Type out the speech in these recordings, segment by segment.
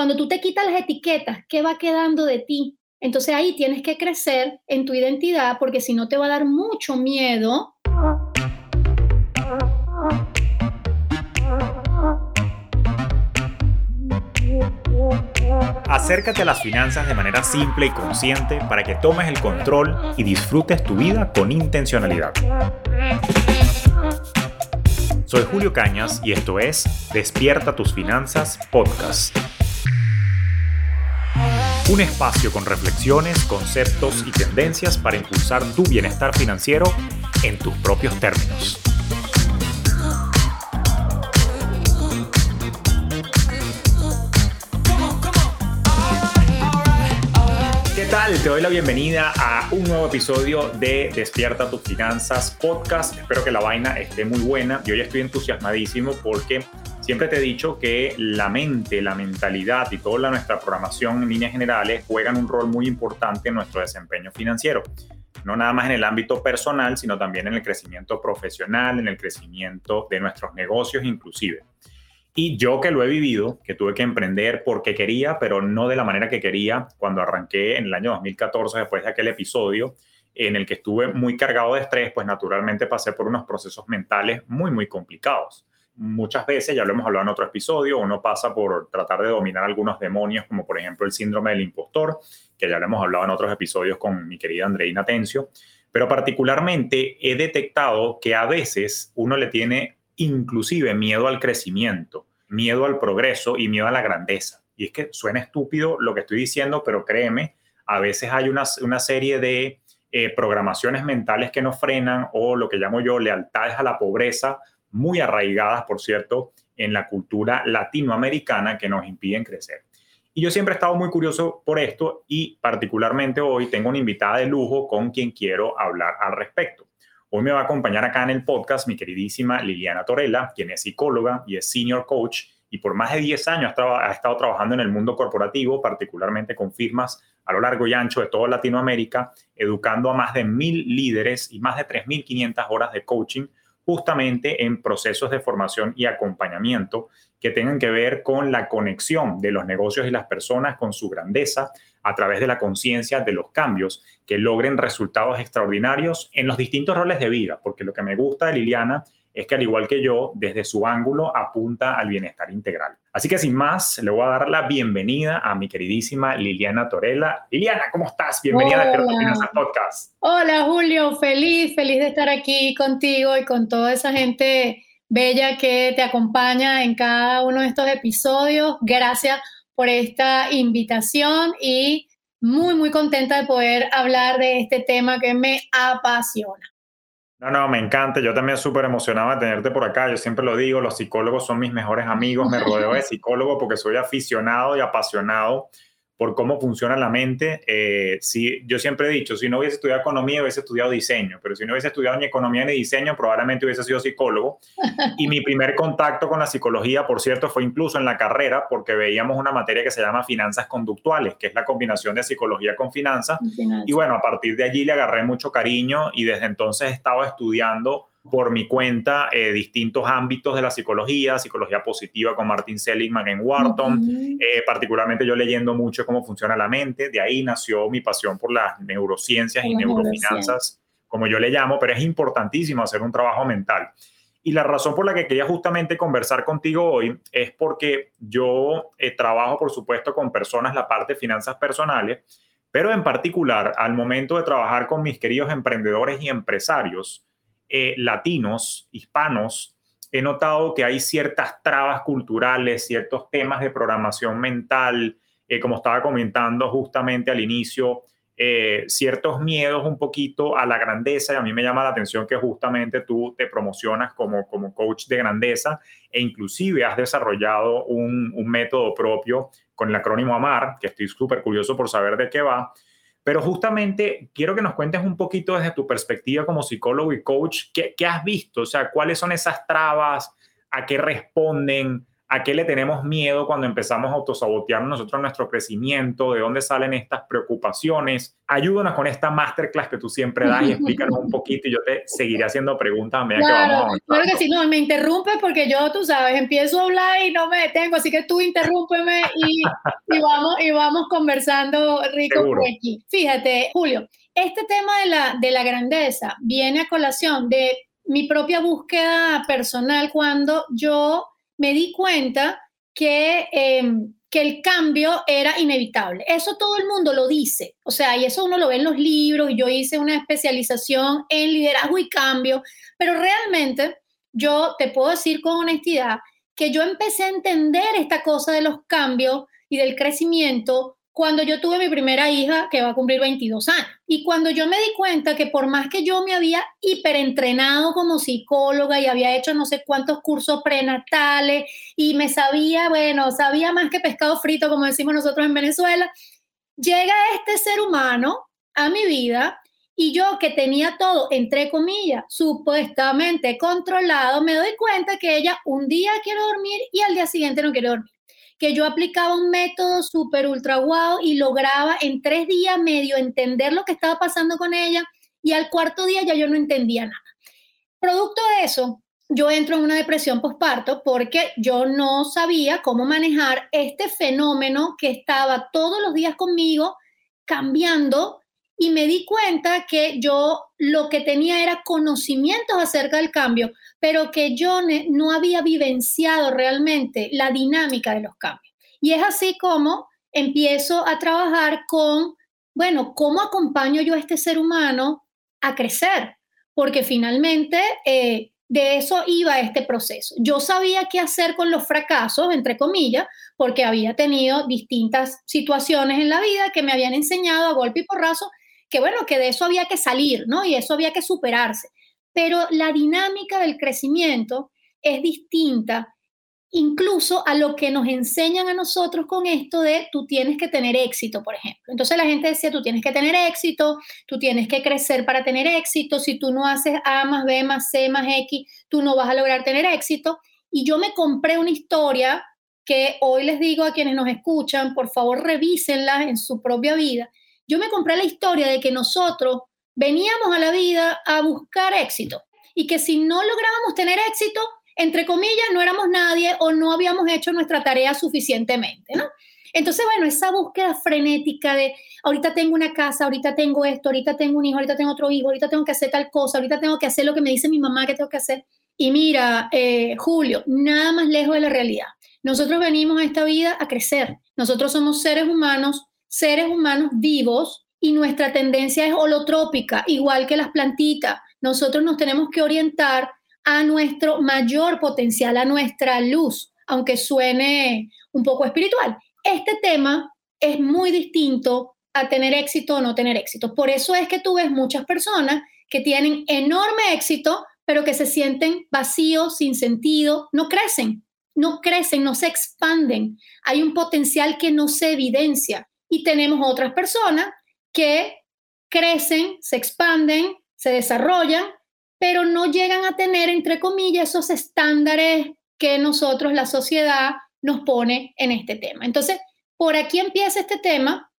Cuando tú te quitas las etiquetas, ¿qué va quedando de ti? Entonces ahí tienes que crecer en tu identidad porque si no te va a dar mucho miedo. Acércate a las finanzas de manera simple y consciente para que tomes el control y disfrutes tu vida con intencionalidad. Soy Julio Cañas y esto es Despierta tus finanzas podcast. Un espacio con reflexiones, conceptos y tendencias para impulsar tu bienestar financiero en tus propios términos. Tal? Te doy la bienvenida a un nuevo episodio de Despierta tus finanzas podcast. Espero que la vaina esté muy buena. Yo ya estoy entusiasmadísimo porque Siempre te he dicho que la mente, la mentalidad y toda nuestra programación en líneas generales juegan un rol muy importante en nuestro desempeño financiero. No nada más en el ámbito personal, sino también en el crecimiento profesional, en el crecimiento de nuestros negocios inclusive. Y yo que lo he vivido, que tuve que emprender porque quería, pero no de la manera que quería, cuando arranqué en el año 2014, después de aquel episodio en el que estuve muy cargado de estrés, pues naturalmente pasé por unos procesos mentales muy, muy complicados. Muchas veces, ya lo hemos hablado en otro episodio, uno pasa por tratar de dominar algunos demonios, como por ejemplo el síndrome del impostor, que ya lo hemos hablado en otros episodios con mi querida Andreina Tencio, pero particularmente he detectado que a veces uno le tiene inclusive miedo al crecimiento, miedo al progreso y miedo a la grandeza. Y es que suena estúpido lo que estoy diciendo, pero créeme, a veces hay una, serie de eh, programaciones mentales que nos frenan o lo que llamo yo lealtades a la pobreza muy arraigadas, por cierto, en la cultura latinoamericana que nos impiden crecer. Y yo siempre he estado muy curioso por esto y particularmente hoy tengo una invitada de lujo con quien quiero hablar al respecto. Hoy me va a acompañar acá en el podcast mi queridísima Liliana Torella, quien es psicóloga y es senior coach y por más de 10 años ha, estado trabajando en el mundo corporativo, particularmente con firmas a lo largo y ancho de toda Latinoamérica, educando a más de mil líderes y más de 3.500 horas de coaching justamente en procesos de formación y acompañamiento que tengan que ver con la conexión de los negocios y las personas con su grandeza a través de la conciencia de los cambios que logren resultados extraordinarios en los distintos roles de vida, porque lo que me gusta de Liliana es que al igual que yo, desde su ángulo apunta al bienestar integral. Así que sin más, le voy a dar la bienvenida a mi queridísima Liliana Torella. Liliana, ¿cómo estás? Bienvenida a al Podcast. Hola Julio, feliz, feliz de estar aquí contigo y con toda esa gente bella que te acompaña en cada uno de estos episodios. Gracias por esta invitación y muy, muy contenta de poder hablar de este tema que me apasiona. No, no, me encanta. Yo también súper emocionado de tenerte por acá. Yo siempre lo digo, los psicólogos son mis mejores amigos. Me rodeo de psicólogos porque soy aficionado y apasionado por cómo funciona la mente. Eh, si, yo siempre he dicho, si no hubiese estudiado economía, hubiese estudiado diseño, pero si no hubiese estudiado ni economía ni diseño, probablemente hubiese sido psicólogo. Y mi primer contacto con la psicología, por cierto, fue incluso en la carrera, porque veíamos una materia que se llama finanzas conductuales, que es la combinación de psicología con finanzas. Y bueno, a partir de allí le agarré mucho cariño y desde entonces he estado estudiando por mi cuenta eh, distintos ámbitos de la psicología, psicología positiva con Martin Seligman en Wharton, eh, particularmente yo leyendo mucho cómo funciona la mente, de ahí nació mi pasión por las neurociencias y neurofinanzas, como yo le llamo, pero es importantísimo hacer un trabajo mental. Y la razón por la que quería justamente conversar contigo hoy es porque yo eh, trabajo, por supuesto, con personas la parte de finanzas personales, pero en particular al momento de trabajar con mis queridos emprendedores y empresarios, eh, latinos, hispanos, he notado que hay ciertas trabas culturales, ciertos temas de programación mental, eh, como estaba comentando justamente al inicio, eh, ciertos miedos un poquito a la grandeza y a mí me llama la atención que justamente tú te promocionas como, como coach de grandeza e inclusive has desarrollado un, un método propio con el acrónimo AMAR, que estoy súper curioso por saber de qué va, pero justamente quiero que nos cuentes un poquito desde tu perspectiva como psicólogo y coach, ¿qué, has visto? O sea, ¿cuáles son esas trabas? ¿A qué responden? A qué le tenemos miedo cuando empezamos a autosabotear nosotros nuestro crecimiento, de dónde salen estas preocupaciones. Ayúdanos con esta masterclass que tú siempre das y explícanos un poquito y yo te seguiré haciendo preguntas a medida que vamos Claro que sí, no, me interrumpe porque yo, tú sabes, empiezo a hablar y no me detengo, así que tú interrúmpeme y, y vamos, y vamos conversando rico por aquí. Fíjate, Julio, este tema de la, de la grandeza viene a colación de mi propia búsqueda personal cuando yo me di cuenta que, em, que el cambio era inevitable. Eso todo el mundo lo dice, o sea, y eso uno lo ve en los libros, y yo hice una especialización en liderazgo y cambio, pero realmente yo te puedo decir con honestidad que yo empecé a entender esta cosa de los cambios y del crecimiento cuando yo tuve mi primera hija que va a cumplir 22 años. Y cuando yo me di cuenta que por más que yo me había hiperentrenado como psicóloga y había hecho no sé cuántos cursos prenatales y me sabía, bueno, sabía más que pescado frito, como decimos nosotros en Venezuela, llega este ser humano a mi vida y yo que tenía todo, entre comillas, supuestamente controlado, me doy cuenta que ella un día quiere dormir y al día siguiente no quiere dormir que yo aplicaba un método súper ultra guau y lograba en tres días medio entender lo que estaba pasando con ella y al cuarto día ya yo no entendía nada. Producto de eso, yo entro en una depresión postparto porque yo no sabía cómo manejar este fenómeno que estaba todos los días conmigo cambiando y me di cuenta que yo lo que tenía era conocimientos acerca del cambio, pero que yo no había vivenciado realmente la dinámica de los cambios. Y es así como empiezo a trabajar con, bueno, ¿cómo acompaño yo a este ser humano a crecer? Porque finalmente eh, de eso iba este proceso. Yo sabía qué hacer con los fracasos, entre comillas, porque había tenido distintas situaciones en la vida que me habían enseñado a golpe y porrazo que bueno, que de eso había que salir, ¿no? Y eso había que superarse pero la dinámica del crecimiento es distinta incluso a lo que nos enseñan a nosotros con esto de tú tienes que tener éxito, por ejemplo. Entonces la gente decía, tú tienes que tener éxito, tú tienes que crecer para tener éxito, si tú no haces A más B más C más X, tú no vas a lograr tener éxito. Y yo me compré una historia que hoy les digo a quienes nos escuchan, por favor revísenla en su propia vida. Yo me compré la historia de que nosotros veníamos a la vida a buscar éxito y que si no lográbamos tener éxito, entre comillas, no éramos nadie o no habíamos hecho nuestra tarea suficientemente, ¿no? Entonces, bueno, esa búsqueda frenética de ahorita tengo una casa, ahorita tengo esto, ahorita tengo un hijo, ahorita tengo otro hijo, ahorita tengo que hacer tal cosa, ahorita tengo que hacer lo que me dice mi mamá que tengo que hacer. Y mira, eh, Julio, nada más lejos de la realidad. Nosotros venimos a esta vida a crecer. Nosotros somos seres humanos, seres humanos vivos y nuestra tendencia es holotrópica, igual que las plantitas. Nosotros nos tenemos que orientar a nuestro mayor potencial, a nuestra luz, aunque suene un poco espiritual. Este tema es muy distinto a tener éxito o no tener éxito. Por eso es que tú ves muchas personas que tienen enorme éxito, pero que se sienten vacíos, sin sentido, no crecen, no crecen, no se expanden. Hay un potencial que no se evidencia. Y tenemos otras personas que crecen, se expanden, se desarrollan, pero no llegan a tener, entre comillas, esos estándares que nosotros, la sociedad, nos pone en este tema. Entonces, por aquí empieza este tema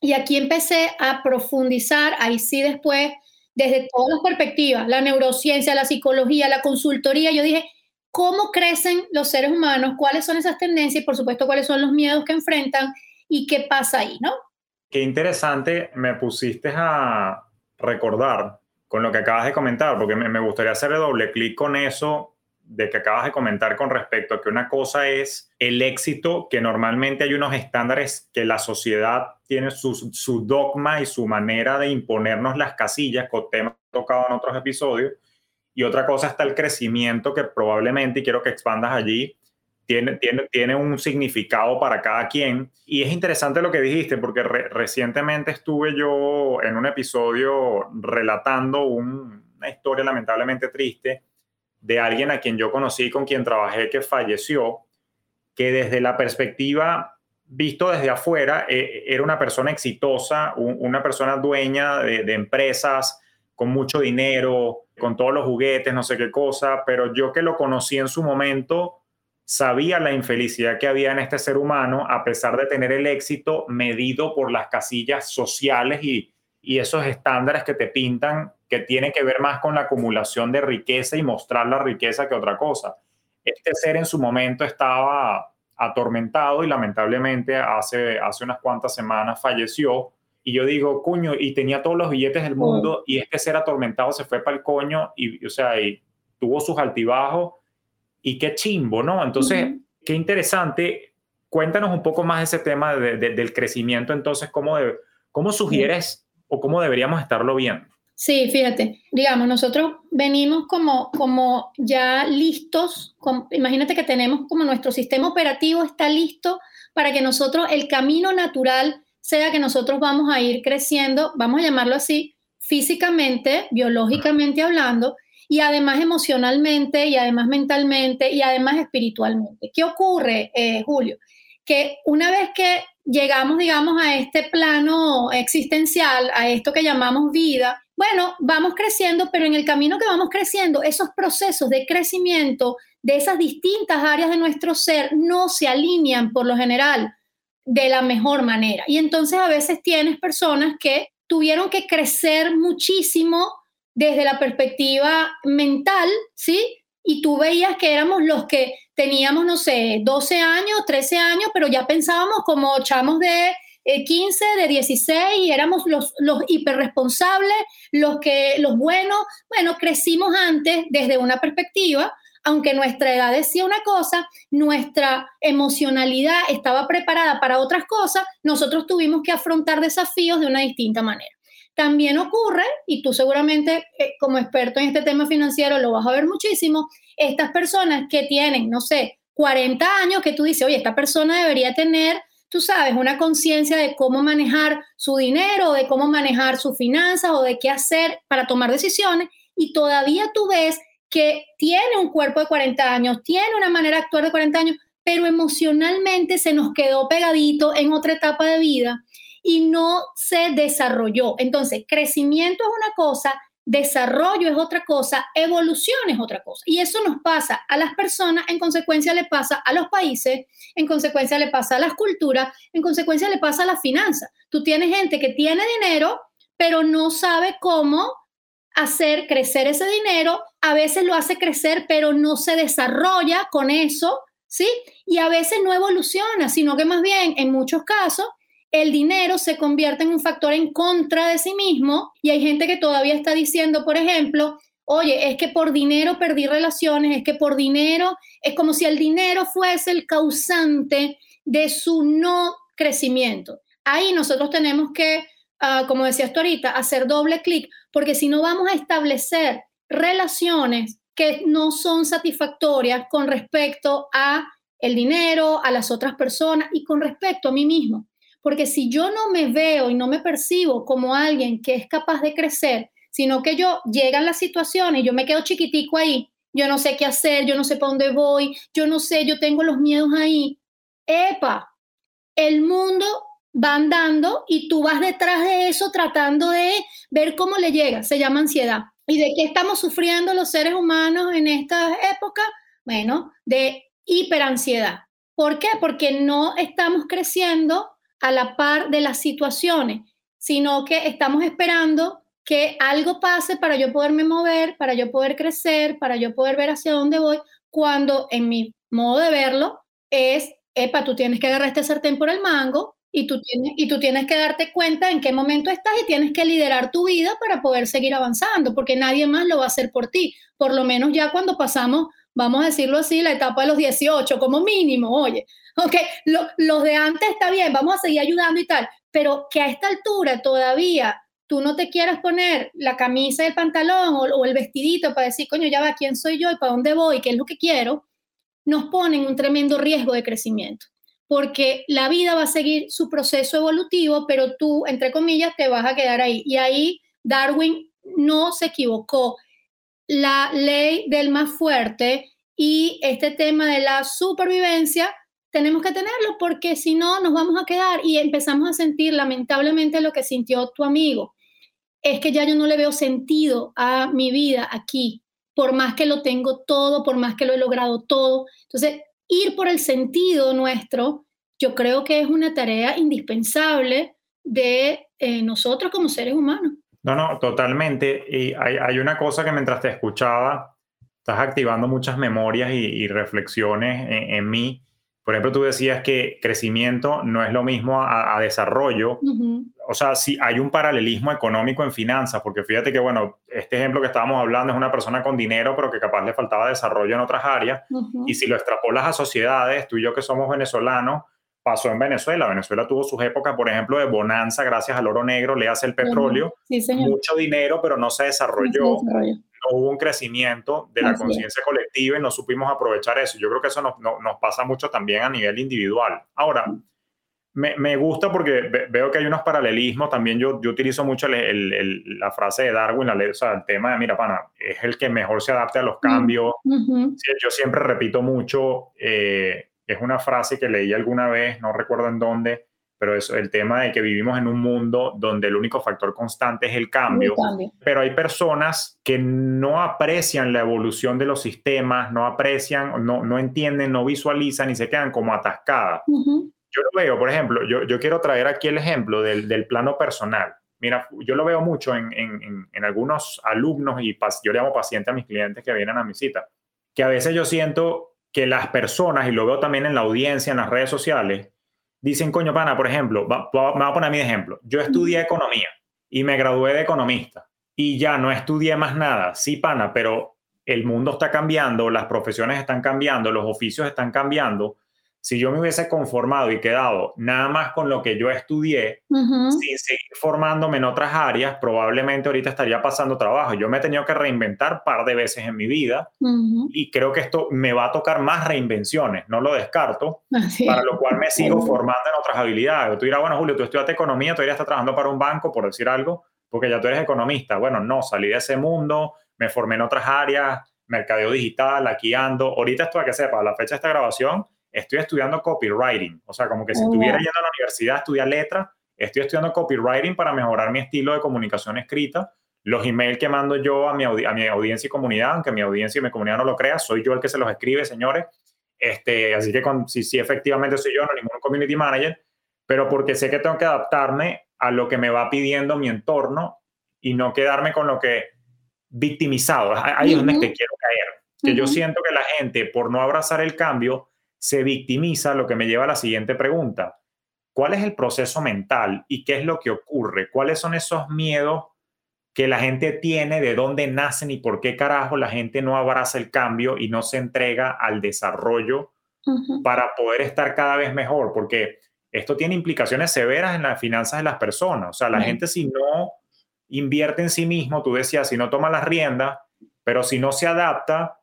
y aquí empecé a profundizar, ahí sí después, desde todas las perspectivas, la neurociencia, la psicología, la consultoría, yo dije, ¿cómo crecen los seres humanos? ¿Cuáles son esas tendencias? Y por supuesto, ¿cuáles son los miedos que enfrentan? ¿Y qué pasa ahí? ¿no? Qué interesante me pusiste a recordar con lo que acabas de comentar, porque me gustaría hacerle doble clic con eso de que acabas de comentar con respecto a que una cosa es el éxito, que normalmente hay unos estándares que la sociedad tiene su, su dogma y su manera de imponernos las casillas, con temas tocados en otros episodios, y otra cosa está el crecimiento que probablemente, y quiero que expandas allí, tiene, tiene, tiene un significado para cada quien. Y es interesante lo que dijiste, porque recientemente estuve yo en un episodio relatando una historia lamentablemente triste de alguien a quien yo conocí, con quien trabajé, que falleció, que desde la perspectiva visto desde afuera, eh, era una persona exitosa, una persona dueña de, empresas, con mucho dinero, con todos los juguetes, no sé qué cosa, pero yo que lo conocí en su momento, sabía la infelicidad que había en este ser humano a pesar de tener el éxito medido por las casillas sociales y, y esos estándares que te pintan que tienen que ver más con la acumulación de riqueza y mostrar la riqueza que otra cosa. Este ser en su momento estaba atormentado y lamentablemente hace, hace unas cuantas semanas falleció. Y yo digo, coño, y tenía todos los billetes del mundo y este ser atormentado se fue para el coño y, o sea, y tuvo sus altibajos y qué chimbo, ¿no? Entonces, qué interesante. Cuéntanos un poco más de ese tema del crecimiento, entonces, ¿cómo, cómo sugieres o cómo deberíamos estarlo viendo? Sí, fíjate, digamos, nosotros venimos como, como ya listos, imagínate que tenemos como nuestro sistema operativo está listo para que nosotros, el camino natural sea que nosotros vamos a ir creciendo, vamos a llamarlo así, físicamente, biológicamente hablando, y además emocionalmente, y además mentalmente, y además espiritualmente. ¿Qué ocurre, eh, Julio? Que una vez que llegamos, digamos, a este plano existencial, a esto que llamamos vida, bueno, vamos creciendo, pero en el camino que vamos creciendo, esos procesos de crecimiento de esas distintas áreas de nuestro ser no se alinean por lo general de la mejor manera. Y entonces a veces tienes personas que tuvieron que crecer muchísimo desde la perspectiva mental, ¿sí? Y tú veías que éramos los que teníamos, no sé, 12 años, 13 años, pero ya pensábamos como chamos de 15, eh, de 16 y éramos los, hiperresponsables, los, que, los buenos. Bueno, crecimos antes desde una perspectiva, aunque nuestra edad decía una cosa, nuestra emocionalidad estaba preparada para otras cosas, nosotros tuvimos que afrontar desafíos de una distinta manera. También ocurre, y tú seguramente eh, como experto en este tema financiero lo vas a ver muchísimo, estas personas que tienen, no sé, 40 años, que tú dices, oye, esta persona debería tener, tú sabes, una conciencia de cómo manejar su dinero, de cómo manejar sus finanzas o de qué hacer para tomar decisiones, y todavía tú ves que tiene un cuerpo de 40 años, tiene una manera de actuar de 40 años, pero emocionalmente se nos quedó pegadito en otra etapa de vida y no se desarrolló. Entonces, crecimiento es una cosa, desarrollo es otra cosa, evolución es otra cosa. Y eso nos pasa a las personas, en consecuencia le pasa a los países, en consecuencia le pasa a las culturas, en consecuencia le pasa a las finanzas. Tú tienes gente que tiene dinero, pero no sabe cómo hacer crecer ese dinero, a veces lo hace crecer, pero no se desarrolla con eso, ¿sí? Y a veces no evoluciona, sino que más bien, en muchos casos, el dinero se convierte en un factor en contra de sí mismo y hay gente que todavía está diciendo, por ejemplo, oye, es que por dinero perdí relaciones, es que por dinero, es como si el dinero fuese el causante de su no crecimiento. Ahí nosotros tenemos que, ah, como decías tú ahorita, hacer doble clic, porque si no vamos a establecer relaciones que no son satisfactorias con respecto a el dinero, a las otras personas y con respecto a mí mismo. Porque si yo no me veo y no me percibo como alguien que es capaz de crecer, sino que yo llegan las situaciones y yo me quedo chiquitico ahí, yo no sé qué hacer, yo no sé para dónde voy, yo no sé, yo tengo los miedos ahí. Epa, el mundo va andando y tú vas detrás de eso tratando de ver cómo le llega. Se llama ansiedad. ¿Y de qué estamos sufriendo los seres humanos en esta época? Bueno, de hiperansiedad. ¿Por qué? Porque no estamos creciendo a la par de las situaciones, sino que estamos esperando que algo pase para yo poderme mover, para yo poder crecer, para yo poder ver hacia dónde voy, cuando en mi modo de verlo es, epa, tú tienes que agarrar este sartén por el mango y tú, tienes, y tú tienes que darte cuenta en qué momento estás y tienes que liderar tu vida para poder seguir avanzando, porque nadie más lo va a hacer por ti, por lo menos ya cuando pasamos, vamos a decirlo así, la etapa de los 18 como mínimo, oye, ok, los de antes está bien, vamos a seguir ayudando y tal, pero que a esta altura todavía tú no te quieras poner la camisa y el pantalón o, el vestidito para decir, coño, ya va, ¿quién soy yo y para dónde voy? ¿Qué es lo que quiero? Nos ponen un tremendo riesgo de crecimiento, porque la vida va a seguir su proceso evolutivo, pero tú, entre comillas, te vas a quedar ahí. Y ahí Darwin no se equivocó. La ley del más fuerte y este tema de la supervivencia tenemos que tenerlo porque si no nos vamos a quedar y empezamos a sentir lamentablemente lo que sintió tu amigo. Es que ya yo no le veo sentido a mi vida aquí, por más que lo tengo todo, por más que lo he logrado todo. Entonces, ir por el sentido nuestro, yo creo que es una tarea indispensable de eh, nosotros como seres humanos. No, no, totalmente. Y hay, una cosa que mientras te escuchaba, estás activando muchas memorias y, reflexiones en, mí. Por ejemplo, tú decías que crecimiento no es lo mismo a, desarrollo. O sea, si hay un paralelismo económico en finanzas, porque fíjate que, bueno, este ejemplo que estábamos hablando es una persona con dinero, pero que capaz le faltaba desarrollo en otras áreas. Y si lo extrapolas a sociedades, tú y yo que somos venezolanos, pasó en Venezuela. Venezuela tuvo sus épocas, por ejemplo, de bonanza gracias al oro negro, le hace el petróleo, mucho dinero, pero no se desarrolló. No hubo un crecimiento de la conciencia colectiva y no supimos aprovechar eso. Yo creo que eso nos, nos pasa mucho también a nivel individual. Ahora, me, me, gusta porque veo que hay unos paralelismos. También yo, yo utilizo mucho el, la frase de Darwin, la, o sea, el tema de, mira, pana, es el que mejor se adapte a los cambios. Yo siempre repito mucho, eh, es una frase que leí alguna vez, no recuerdo en dónde, pero es el tema de que vivimos en un mundo donde el único factor constante es el cambio, pero hay personas que no aprecian la evolución de los sistemas, no aprecian, no, no entienden, no visualizan y se quedan como atascadas. Yo lo veo, por ejemplo, yo, yo quiero traer aquí el ejemplo del, del plano personal. Mira, yo lo veo mucho en, en, en algunos alumnos y yo le llamo pacientes a mis clientes que vienen a mi cita, que a veces yo siento que las personas, y lo veo también en la audiencia, en las redes sociales, dicen, coño, pana, por ejemplo, me voy a poner mi ejemplo. Yo estudié economía y me gradué de economista y ya no estudié más nada. Sí, pana, pero el mundo está cambiando, las profesiones están cambiando, los oficios están cambiando si yo me hubiese conformado y quedado nada más con lo que yo estudié, sin seguir formándome en otras áreas, probablemente ahorita estaría pasando trabajo. Yo me he tenido que reinventar un par de veces en mi vida y creo que esto me va a tocar más reinvenciones, no lo descarto, para lo cual me sigo formando en otras habilidades. Tú dirás, bueno, Julio, tú estudiaste economía, tú estás trabajando para un banco, por decir algo, porque ya tú eres economista. Bueno, no, salí de ese mundo, me formé en otras áreas, mercadeo digital, aquí ando. Ahorita esto, a que sepa, la fecha de esta grabación, estoy estudiando copywriting. O sea, como que si oh, estuviera yendo a la universidad a estudiar letra, estoy estudiando copywriting para mejorar mi estilo de comunicación escrita. Los emails que mando yo a mi, a mi audiencia y comunidad, aunque mi audiencia y mi comunidad no lo crea, soy yo el que se los escribe, señores. Este, así que con, si, si efectivamente soy yo, no ningún community manager, pero porque sé que tengo que adaptarme a lo que me va pidiendo mi entorno y no quedarme con lo que victimizado. Ahí es donde te quiero caer. Que yo siento que la gente, por no abrazar el cambio, se victimiza, lo que me lleva a la siguiente pregunta. ¿Cuál es el proceso mental y qué es lo que ocurre? ¿Cuáles son esos miedos que la gente tiene, de dónde nacen y por qué carajo la gente no abraza el cambio y no se entrega al desarrollo para poder estar cada vez mejor? Porque esto tiene implicaciones severas en las finanzas de las personas. O sea, la gente si no invierte en sí mismo, tú decías, si no toma las riendas, pero si no se adapta,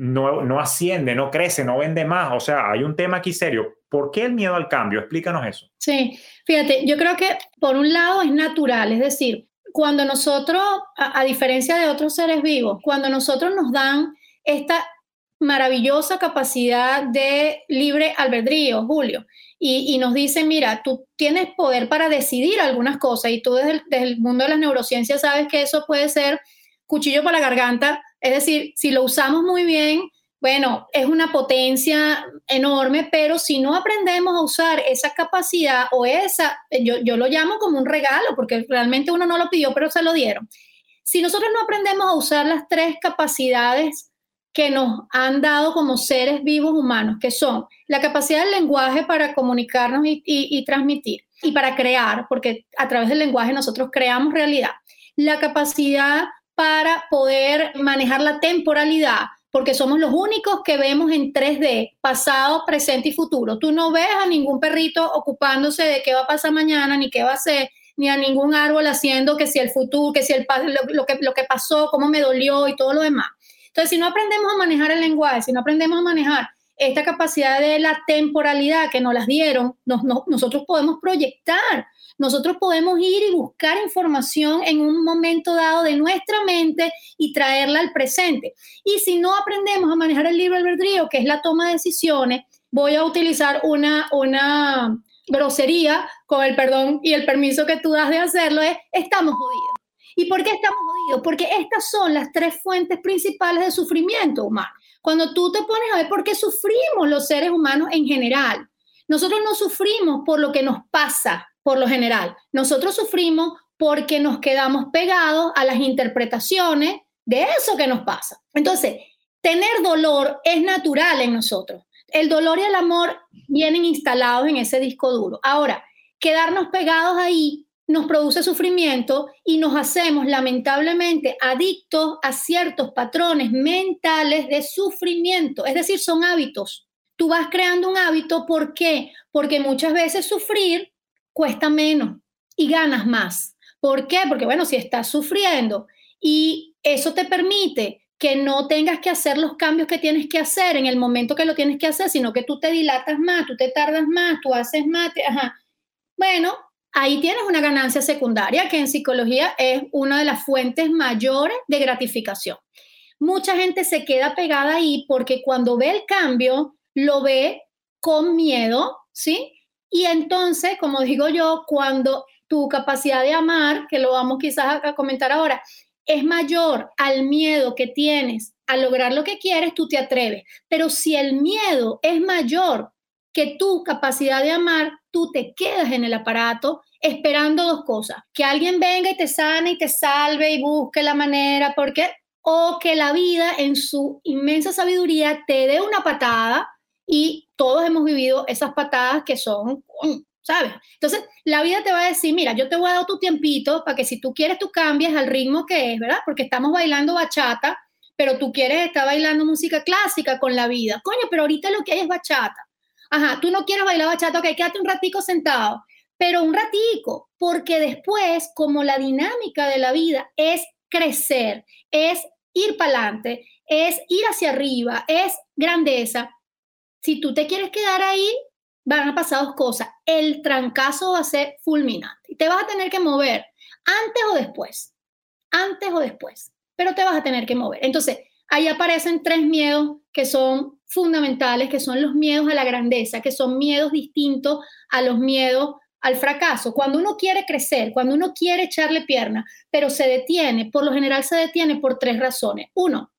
no, no asciende, no crece, no vende más. O sea, hay un tema aquí serio. ¿Por qué el miedo al cambio? Explícanos eso. Sí, fíjate, yo creo que por un lado es natural, es decir, cuando nosotros, a, diferencia de otros seres vivos, cuando nosotros nos dan esta maravillosa capacidad de libre albedrío, Julio, y, nos dicen, mira, tú tienes poder para decidir algunas cosas y tú desde desde el mundo de las neurociencias sabes que eso puede ser cuchillo para la garganta es decir, si lo usamos muy bien, bueno, es una potencia enorme, pero si no aprendemos a usar esa capacidad o esa, yo, yo lo llamo como un regalo, porque realmente uno no lo pidió, pero se lo dieron. Si nosotros no aprendemos a usar las tres capacidades que nos han dado como seres vivos humanos, que son la capacidad del lenguaje para comunicarnos y, y transmitir y para crear, porque a través del lenguaje nosotros creamos realidad, la capacidad para poder manejar la temporalidad, porque somos los únicos que vemos en 3D, pasado, presente y futuro. Tú no ves a ningún perrito ocupándose de qué va a pasar mañana, ni qué va a ser, ni a ningún árbol haciendo que si el futuro, que si el, lo, que, lo que pasó, cómo me dolió y todo lo demás. Entonces, si no aprendemos a manejar el lenguaje, si no aprendemos a manejar esta capacidad de la temporalidad que nos las dieron, nosotros podemos proyectar nosotros podemos ir y buscar información en un momento dado de nuestra mente y traerla al presente. Y si no aprendemos a manejar el libre albedrío, que es la toma de decisiones, voy a utilizar una, una grosería con el perdón y el permiso que tú das de hacerlo, es estamos jodidos. ¿Y por qué estamos jodidos? Porque estas son las tres fuentes principales de sufrimiento humano. Cuando tú te pones a ver por qué sufrimos los seres humanos en general, nosotros no sufrimos por lo que nos pasa por lo general, nosotros sufrimos porque nos quedamos pegados a las interpretaciones de eso que nos pasa. Entonces, tener dolor es natural en nosotros. El dolor y el amor vienen instalados en ese disco duro. Ahora, quedarnos pegados ahí nos produce sufrimiento y nos hacemos lamentablemente adictos a ciertos patrones mentales de sufrimiento, es decir, son hábitos. Tú vas creando un hábito, ¿por qué? Porque muchas veces sufrir cuesta menos y ganas más. ¿Por qué? Porque bueno, si estás sufriendo y eso te permite que no tengas que hacer los cambios que tienes que hacer en el momento que lo tienes que hacer, sino que tú te dilatas más, tú te tardas más, tú haces más. Bueno, ahí tienes una ganancia secundaria que en psicología es una de las fuentes mayores de gratificación. Mucha gente se queda pegada ahí porque cuando ve el cambio, lo ve con miedo, ¿sí? Y entonces, como digo yo, cuando tu capacidad de amar, que lo vamos quizás a comentar ahora, es mayor al miedo que tienes a lograr lo que quieres, tú te atreves. Pero si el miedo es mayor que tu capacidad de amar, tú te quedas en el aparato esperando dos cosas, que alguien venga y te sane y te salve y busque la manera, porque o que la vida en su inmensa sabiduría te dé una patada y todos hemos vivido esas patadas que son, ¿sabes? Entonces, la vida te va a decir, mira, yo te voy a dar tu tiempito para que si tú quieres tú cambies al ritmo que es, ¿verdad? Porque estamos bailando bachata, pero tú quieres estar bailando música clásica con la vida. Coño, pero ahorita lo que hay es bachata. Ajá, tú no quieres bailar bachata, ok, quédate un ratico sentado, pero un ratico, porque después, como la dinámica de la vida es crecer, es ir para adelante, es ir hacia arriba, es grandeza. Si tú te quieres quedar ahí, van a pasar dos cosas. El trancazo va a ser fulminante te vas a tener que mover antes o después, antes o después, pero te vas a tener que mover. Entonces, ahí aparecen tres miedos que son fundamentales, que son los miedos a la grandeza, que son miedos distintos a los miedos al fracaso. Cuando uno quiere crecer, cuando uno quiere echarle pierna, pero se detiene, por lo general se detiene por tres razones. Uno,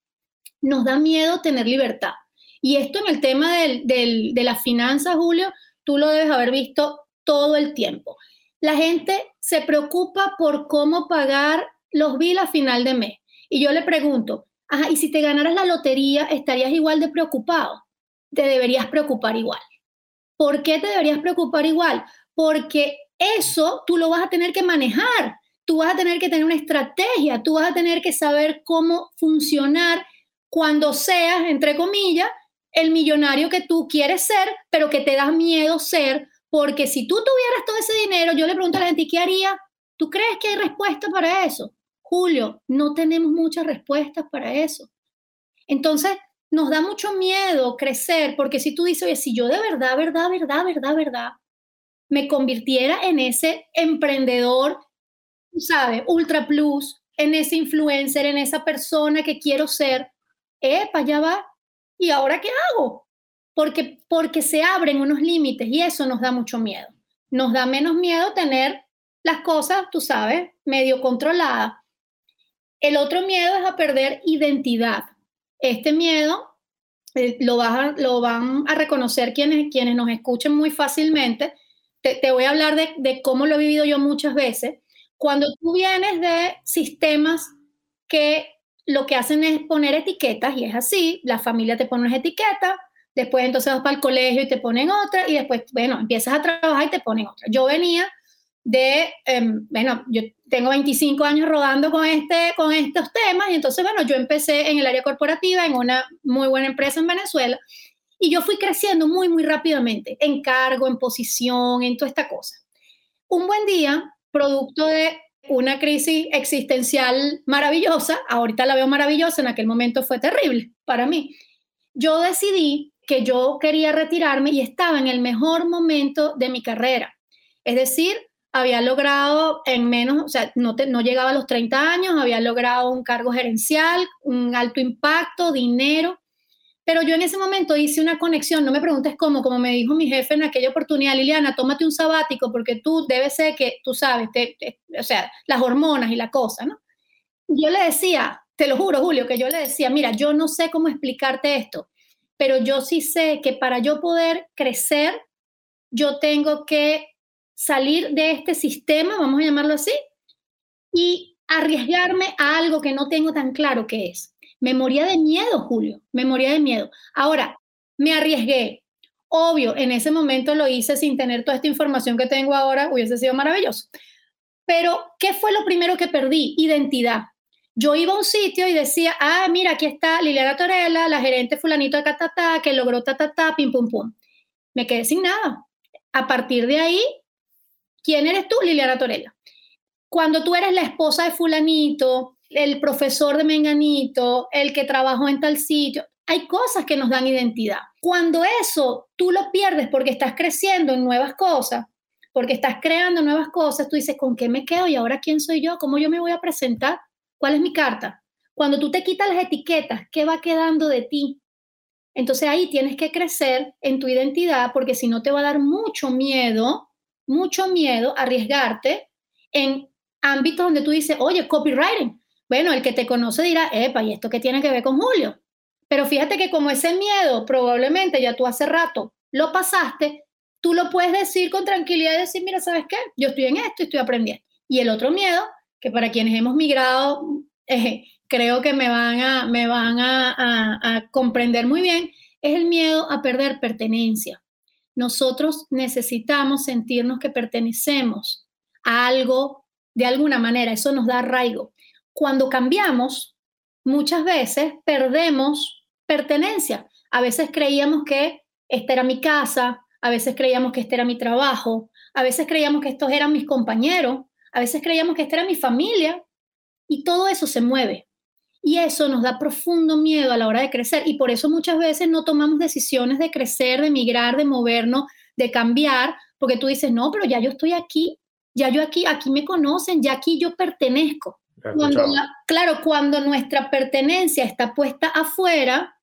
nos da miedo tener libertad. Y esto en el tema de las finanzas, Julio, tú lo debes haber visto todo el tiempo. La gente se preocupa por cómo pagar los bills a final de mes. Y yo le pregunto, Ajá, y si te ganaras la lotería, estarías igual de preocupado. Te deberías preocupar igual. ¿Por qué te deberías preocupar igual? Porque eso tú lo vas a tener que manejar. Tú vas a tener que tener una estrategia. Tú vas a tener que saber cómo funcionar cuando seas, entre comillas, el millonario que tú quieres ser, pero que te da miedo ser. Porque si tú tuvieras todo ese dinero, yo le pregunto a la gente, ¿qué haría? ¿Tú crees que hay respuesta para eso? Julio, no tenemos muchas respuestas para eso. Entonces, nos da mucho miedo crecer, porque si tú dices, oye, si yo de verdad, verdad, verdad, verdad, verdad, me convirtiera en ese emprendedor, ¿sabes? Ultra plus, en ese influencer, en esa persona que quiero ser, epa, allá va. ¿Y ahora qué hago? Porque, porque se abren unos límites y eso nos da mucho miedo. Nos da menos miedo tener las cosas, tú sabes, medio controladas. El otro miedo es a perder identidad. Este miedo eh, lo, lo, van a reconocer quienes, quienes nos escuchen muy fácilmente. Te, voy a hablar de, de, cómo lo he vivido yo muchas veces. Cuando tú vienes de sistemas que lo que hacen es poner etiquetas, y es así, la familia te pone unas etiquetas, después entonces vas para el colegio y te ponen otra, y después, bueno, empiezas a trabajar y te ponen otra. Yo venía de, em, bueno, yo tengo 25 años rodando con, este, con estos temas y entonces, bueno, yo empecé en el área corporativa en una muy buena empresa en Venezuela y yo fui creciendo muy, muy rápidamente en cargo, en posición, en toda esta cosa. Un buen día, producto de una crisis existencial maravillosa, ahorita la veo maravillosa, en aquel momento fue terrible para mí, yo decidí que yo quería retirarme y estaba en el mejor momento de mi carrera. Es decir, había logrado en menos, o sea, no, no llegaba a los 30 años, había logrado un cargo gerencial, un alto impacto, dinero, pero yo en ese momento hice una conexión, no me preguntes cómo, como me dijo mi jefe en aquella oportunidad, Liliana, tómate un sabático porque tú debes ser que, tú sabes, o sea, las hormonas y la cosa, ¿no? Yo le decía, te lo juro, Julio, que yo le decía, mira, yo no sé cómo explicarte esto, pero yo sí sé que para yo poder crecer, yo tengo que salir de este sistema, vamos a llamarlo así, y arriesgarme a algo que no tengo tan claro qué es. Me moría de miedo, Julio, me moría de miedo. Ahora, me arriesgué. Obvio, en ese momento lo hice sin tener toda esta información que tengo ahora, hubiese sido maravilloso. Pero, ¿qué fue lo primero que perdí? Identidad. Yo iba a un sitio y decía, ah, mira, aquí está Liliana Torella, la gerente fulanito de Catatá, que logró tatatá, pim, pum, pum. Me quedé sin nada. A partir de ahí, ¿quién eres tú, Liliana Torella? Cuando tú eres la esposa de fulanito, el profesor de Menganito, el que trabajó en tal sitio, hay cosas que nos dan identidad. Cuando eso tú lo pierdes porque estás creciendo en nuevas cosas, porque estás creando nuevas cosas, tú dices, ¿con qué me quedo? ¿Y ahora quién soy yo? ¿Cómo yo me voy a presentar? ¿Cuál es mi carta? Cuando tú te quitas las etiquetas, ¿qué va quedando de ti? Entonces ahí tienes que crecer en tu identidad porque si no te va a dar mucho miedo, mucho miedo arriesgarte en ámbitos donde tú dices, oye, copywriting. Bueno, el que te conoce dirá, epa, ¿y esto qué tiene que ver con Julio? Pero fíjate que como ese miedo probablemente ya tú hace rato lo pasaste, tú lo puedes decir con tranquilidad y decir, mira, ¿sabes qué? Yo estoy en esto y estoy aprendiendo. Y el otro miedo que para quienes hemos migrado, eh, creo que me van, a, me van a, comprender muy bien, es el miedo a perder pertenencia. Nosotros necesitamos sentirnos que pertenecemos a algo de alguna manera, eso nos da arraigo. Cuando cambiamos, muchas veces perdemos pertenencia. A veces creíamos que esta era mi casa, a veces creíamos que este era mi trabajo, a veces creíamos que estos eran mis compañeros, a veces creíamos que esta era mi familia y todo eso se mueve. Y eso nos da profundo miedo a la hora de crecer y por eso muchas veces no tomamos decisiones de crecer, de migrar, de movernos, de cambiar, porque tú dices, no, pero ya yo estoy aquí, ya yo aquí, aquí me conocen, ya aquí yo pertenezco. Claro, cuando nuestra pertenencia está puesta afuera,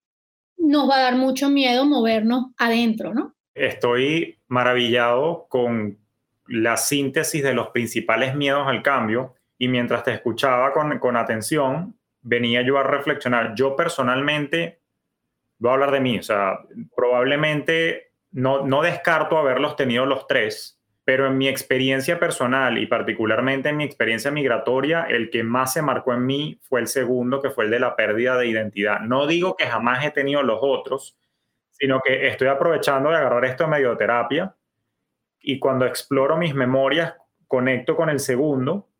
nos va a dar mucho miedo movernos adentro, ¿no? Estoy maravillado con la síntesis de los principales miedos al cambio y mientras te escuchaba con, con atención, venía yo a reflexionar. Yo personalmente, voy a hablar de mí, o sea, probablemente no, no descarto haberlos tenido los tres, pero en mi experiencia personal y particularmente en mi experiencia migratoria, el que más se marcó en mí fue el segundo, que fue el de la pérdida de identidad. No digo que jamás he tenido los otros, sino que estoy aprovechando de agarrar esto de medioterapia y cuando exploro mis memorias, conecto con el segundo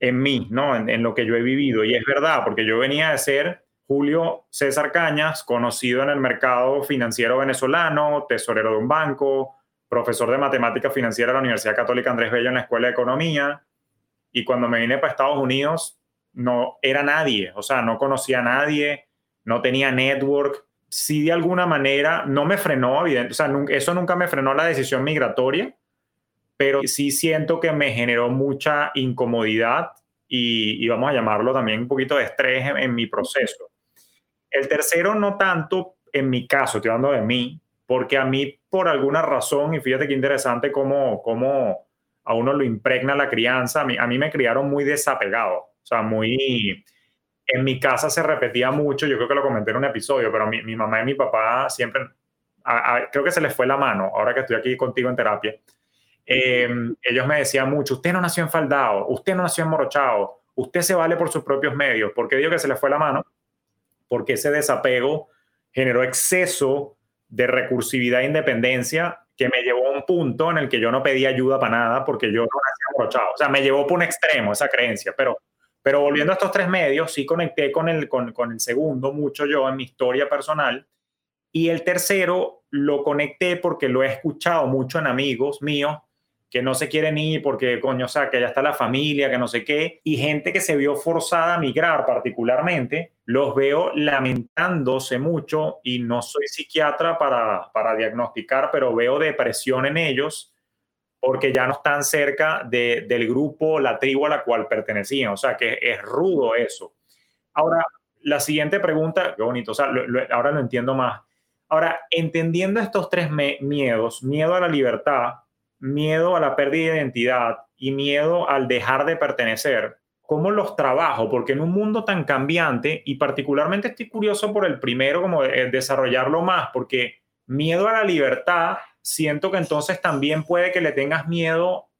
en mí, ¿no? En, lo que yo he vivido. Y es verdad, porque yo venía de ser Julio César Cañas, conocido en el mercado financiero venezolano, tesorero de un banco, profesor de matemática financiera de la Universidad Católica Andrés Bello en la Escuela de Economía. Y cuando me vine para Estados Unidos, no era nadie, o sea, no conocía a nadie, no tenía network. Sí, de alguna manera, no me frenó, evidente, o sea, eso nunca me frenó la decisión migratoria, pero sí siento que me generó mucha incomodidad y, vamos a llamarlo también un poquito de estrés en, mi proceso. El tercero no tanto en mi caso, estoy hablando de mí, porque a mí por alguna razón, y fíjate qué interesante cómo, cómo a uno lo impregna la crianza, a mí, a mí me criaron muy desapegado, o sea, muy... En mi casa se repetía mucho, yo creo que lo comenté en un episodio, pero mi, mi mamá y mi papá siempre, creo que se les fue la mano, ahora que estoy aquí contigo en terapia, Em, ellos me decían mucho, usted no nació en Faldao, usted no nació en Morochao, usted se vale por sus propios medios. ¿Por qué digo que se le fue la mano? Porque ese desapego generó exceso de recursividad e independencia que me llevó a un punto en el que yo no pedía ayuda para nada porque yo no nací en Morochao. O sea, me llevó por un extremo esa creencia. Pero, pero volviendo a estos tres medios, sí conecté con el, con, con el segundo mucho yo en mi historia personal. Y el tercero lo conecté porque lo he escuchado mucho en amigos míos que no se quieren ir porque, coño, o sea, que ya está la familia, que no sé qué, y gente que se vio forzada a migrar particularmente, los veo lamentándose mucho y no soy psiquiatra para, para diagnosticar, pero veo depresión en ellos porque ya no están cerca de, del grupo, la tribu a la cual pertenecían, o sea, que es rudo eso. Ahora, la siguiente pregunta, qué bonito, o sea, ahora lo entiendo más. Ahora, entendiendo estos tres miedos, miedo a la libertad, miedo a la pérdida de identidad y miedo al dejar de pertenecer, cómo los trabajo, porque en un mundo tan cambiante, y particularmente estoy curioso por el primero, como desarrollarlo más, porque miedo a la libertad, siento que entonces también puede que le tengas miedo,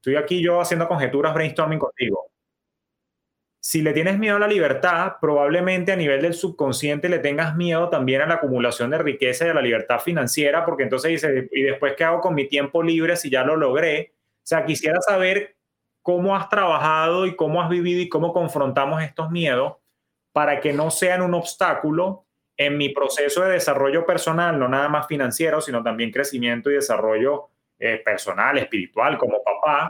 estoy aquí yo haciendo conjeturas brainstorming contigo, si le tienes miedo a la libertad, probablemente a nivel del subconsciente le tengas miedo también a la acumulación de riqueza y a la libertad financiera, porque entonces dices, ¿y después qué hago con mi tiempo libre si ya lo logré? O sea, quisiera saber cómo has trabajado y cómo has vivido y cómo confrontamos estos miedos para que no sean un obstáculo en mi proceso de desarrollo personal, no nada más financiero, sino también crecimiento y desarrollo eh, personal, espiritual, como papá,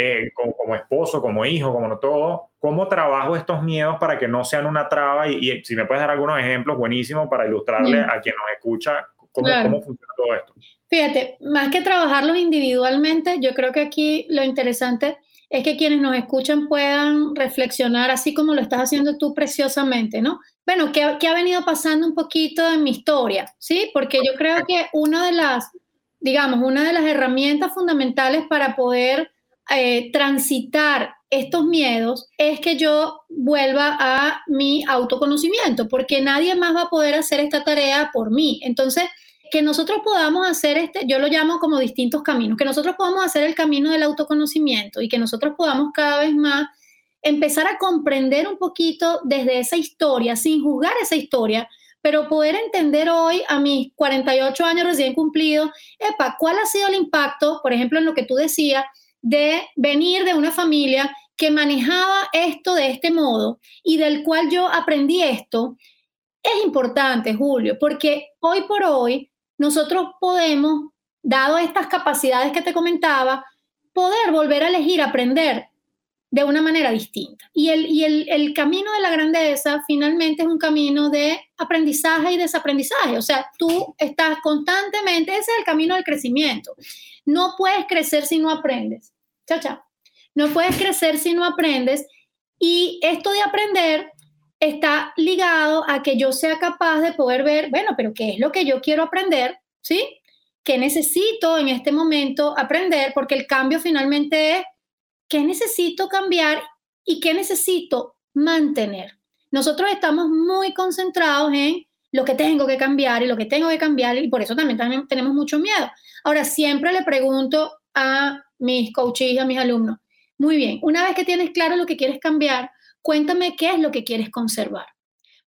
eh, como, esposo, como hijo, como todo, ¿cómo trabajo estos miedos para que no sean una traba? Y, si me puedes dar algunos ejemplos buenísimos para ilustrarle a quien nos escucha cómo, cómo funciona todo esto. Fíjate, más que trabajarlos individualmente, yo creo que aquí lo interesante es que quienes nos escuchan puedan reflexionar así como lo estás haciendo tú preciosamente, ¿no? Bueno, ¿qué, qué ha venido pasando un poquito en mi historia? ¿Sí? Porque yo creo que una de las, digamos, una de las herramientas fundamentales para poder eh, transitar estos miedos es que yo vuelva a mi autoconocimiento, porque nadie más va a poder hacer esta tarea por mí. Entonces, que nosotros podamos hacer este, yo lo llamo como distintos caminos, que nosotros podamos hacer el camino del autoconocimiento y que nosotros podamos cada vez más empezar a comprender un poquito desde esa historia, sin juzgar esa historia, pero poder entender hoy a mis 48 años recién cumplidos, epa, ¿cuál ha sido el impacto, por ejemplo, en lo que tú decías, de venir de una familia que manejaba esto de este modo y del cual yo aprendí esto, es importante, Julio, porque hoy por hoy nosotros podemos, dado estas capacidades que te comentaba, poder volver a elegir aprender de una manera distinta. Y, el, y el, el, camino de la grandeza finalmente es un camino de aprendizaje y desaprendizaje. O sea, tú estás constantemente, ese es el camino del crecimiento. No puedes crecer si no aprendes. Chao, chao. No puedes crecer si no aprendes. Y esto de aprender está ligado a que yo sea capaz de poder ver, bueno, pero ¿qué es lo que yo quiero aprender? ¿Sí? ¿Qué necesito en este momento aprender? Porque el cambio finalmente es qué necesito cambiar y qué necesito mantener. Nosotros estamos muy concentrados en lo que tengo que cambiar y lo que tengo que cambiar y por eso también, también tenemos mucho miedo. Ahora, siempre le pregunto a mis coaches a mis alumnos, muy bien, una vez que tienes claro lo que quieres cambiar, cuéntame qué es lo que quieres conservar.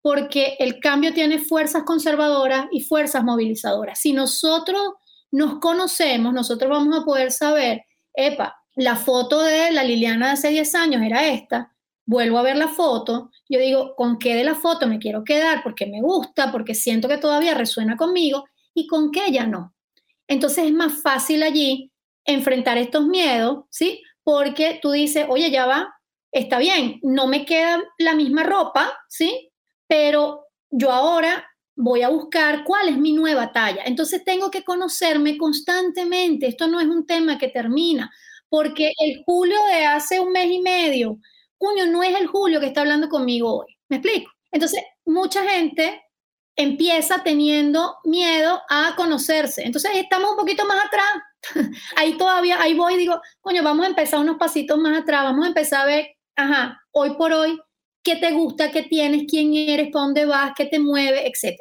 Porque el cambio tiene fuerzas conservadoras y fuerzas movilizadoras. Si nosotros nos conocemos, nosotros vamos a poder saber, epa, la foto de la Liliana de hace 10 años era esta, vuelvo a ver la foto, yo digo, ¿con qué de la foto me quiero quedar? Porque me gusta, porque siento que todavía resuena conmigo y con qué ya no. Entonces es más fácil allí enfrentar estos miedos, ¿sí? Porque tú dices, oye, ya va, está bien, no me queda la misma ropa, ¿sí? Pero yo ahora voy a buscar cuál es mi nueva talla. Entonces tengo que conocerme constantemente. Esto no es un tema que termina porque el Julio de hace un mes y medio, junio no es el Julio que está hablando conmigo hoy. ¿Me explico? Entonces, mucha gente empieza teniendo miedo a conocerse. Entonces, estamos un poquito más atrás. ahí todavía, ahí voy y digo, coño, vamos a empezar unos pasitos más atrás, vamos a empezar a ver, ajá, hoy por hoy, qué te gusta, qué tienes, quién eres, para dónde vas, qué te mueve, etc.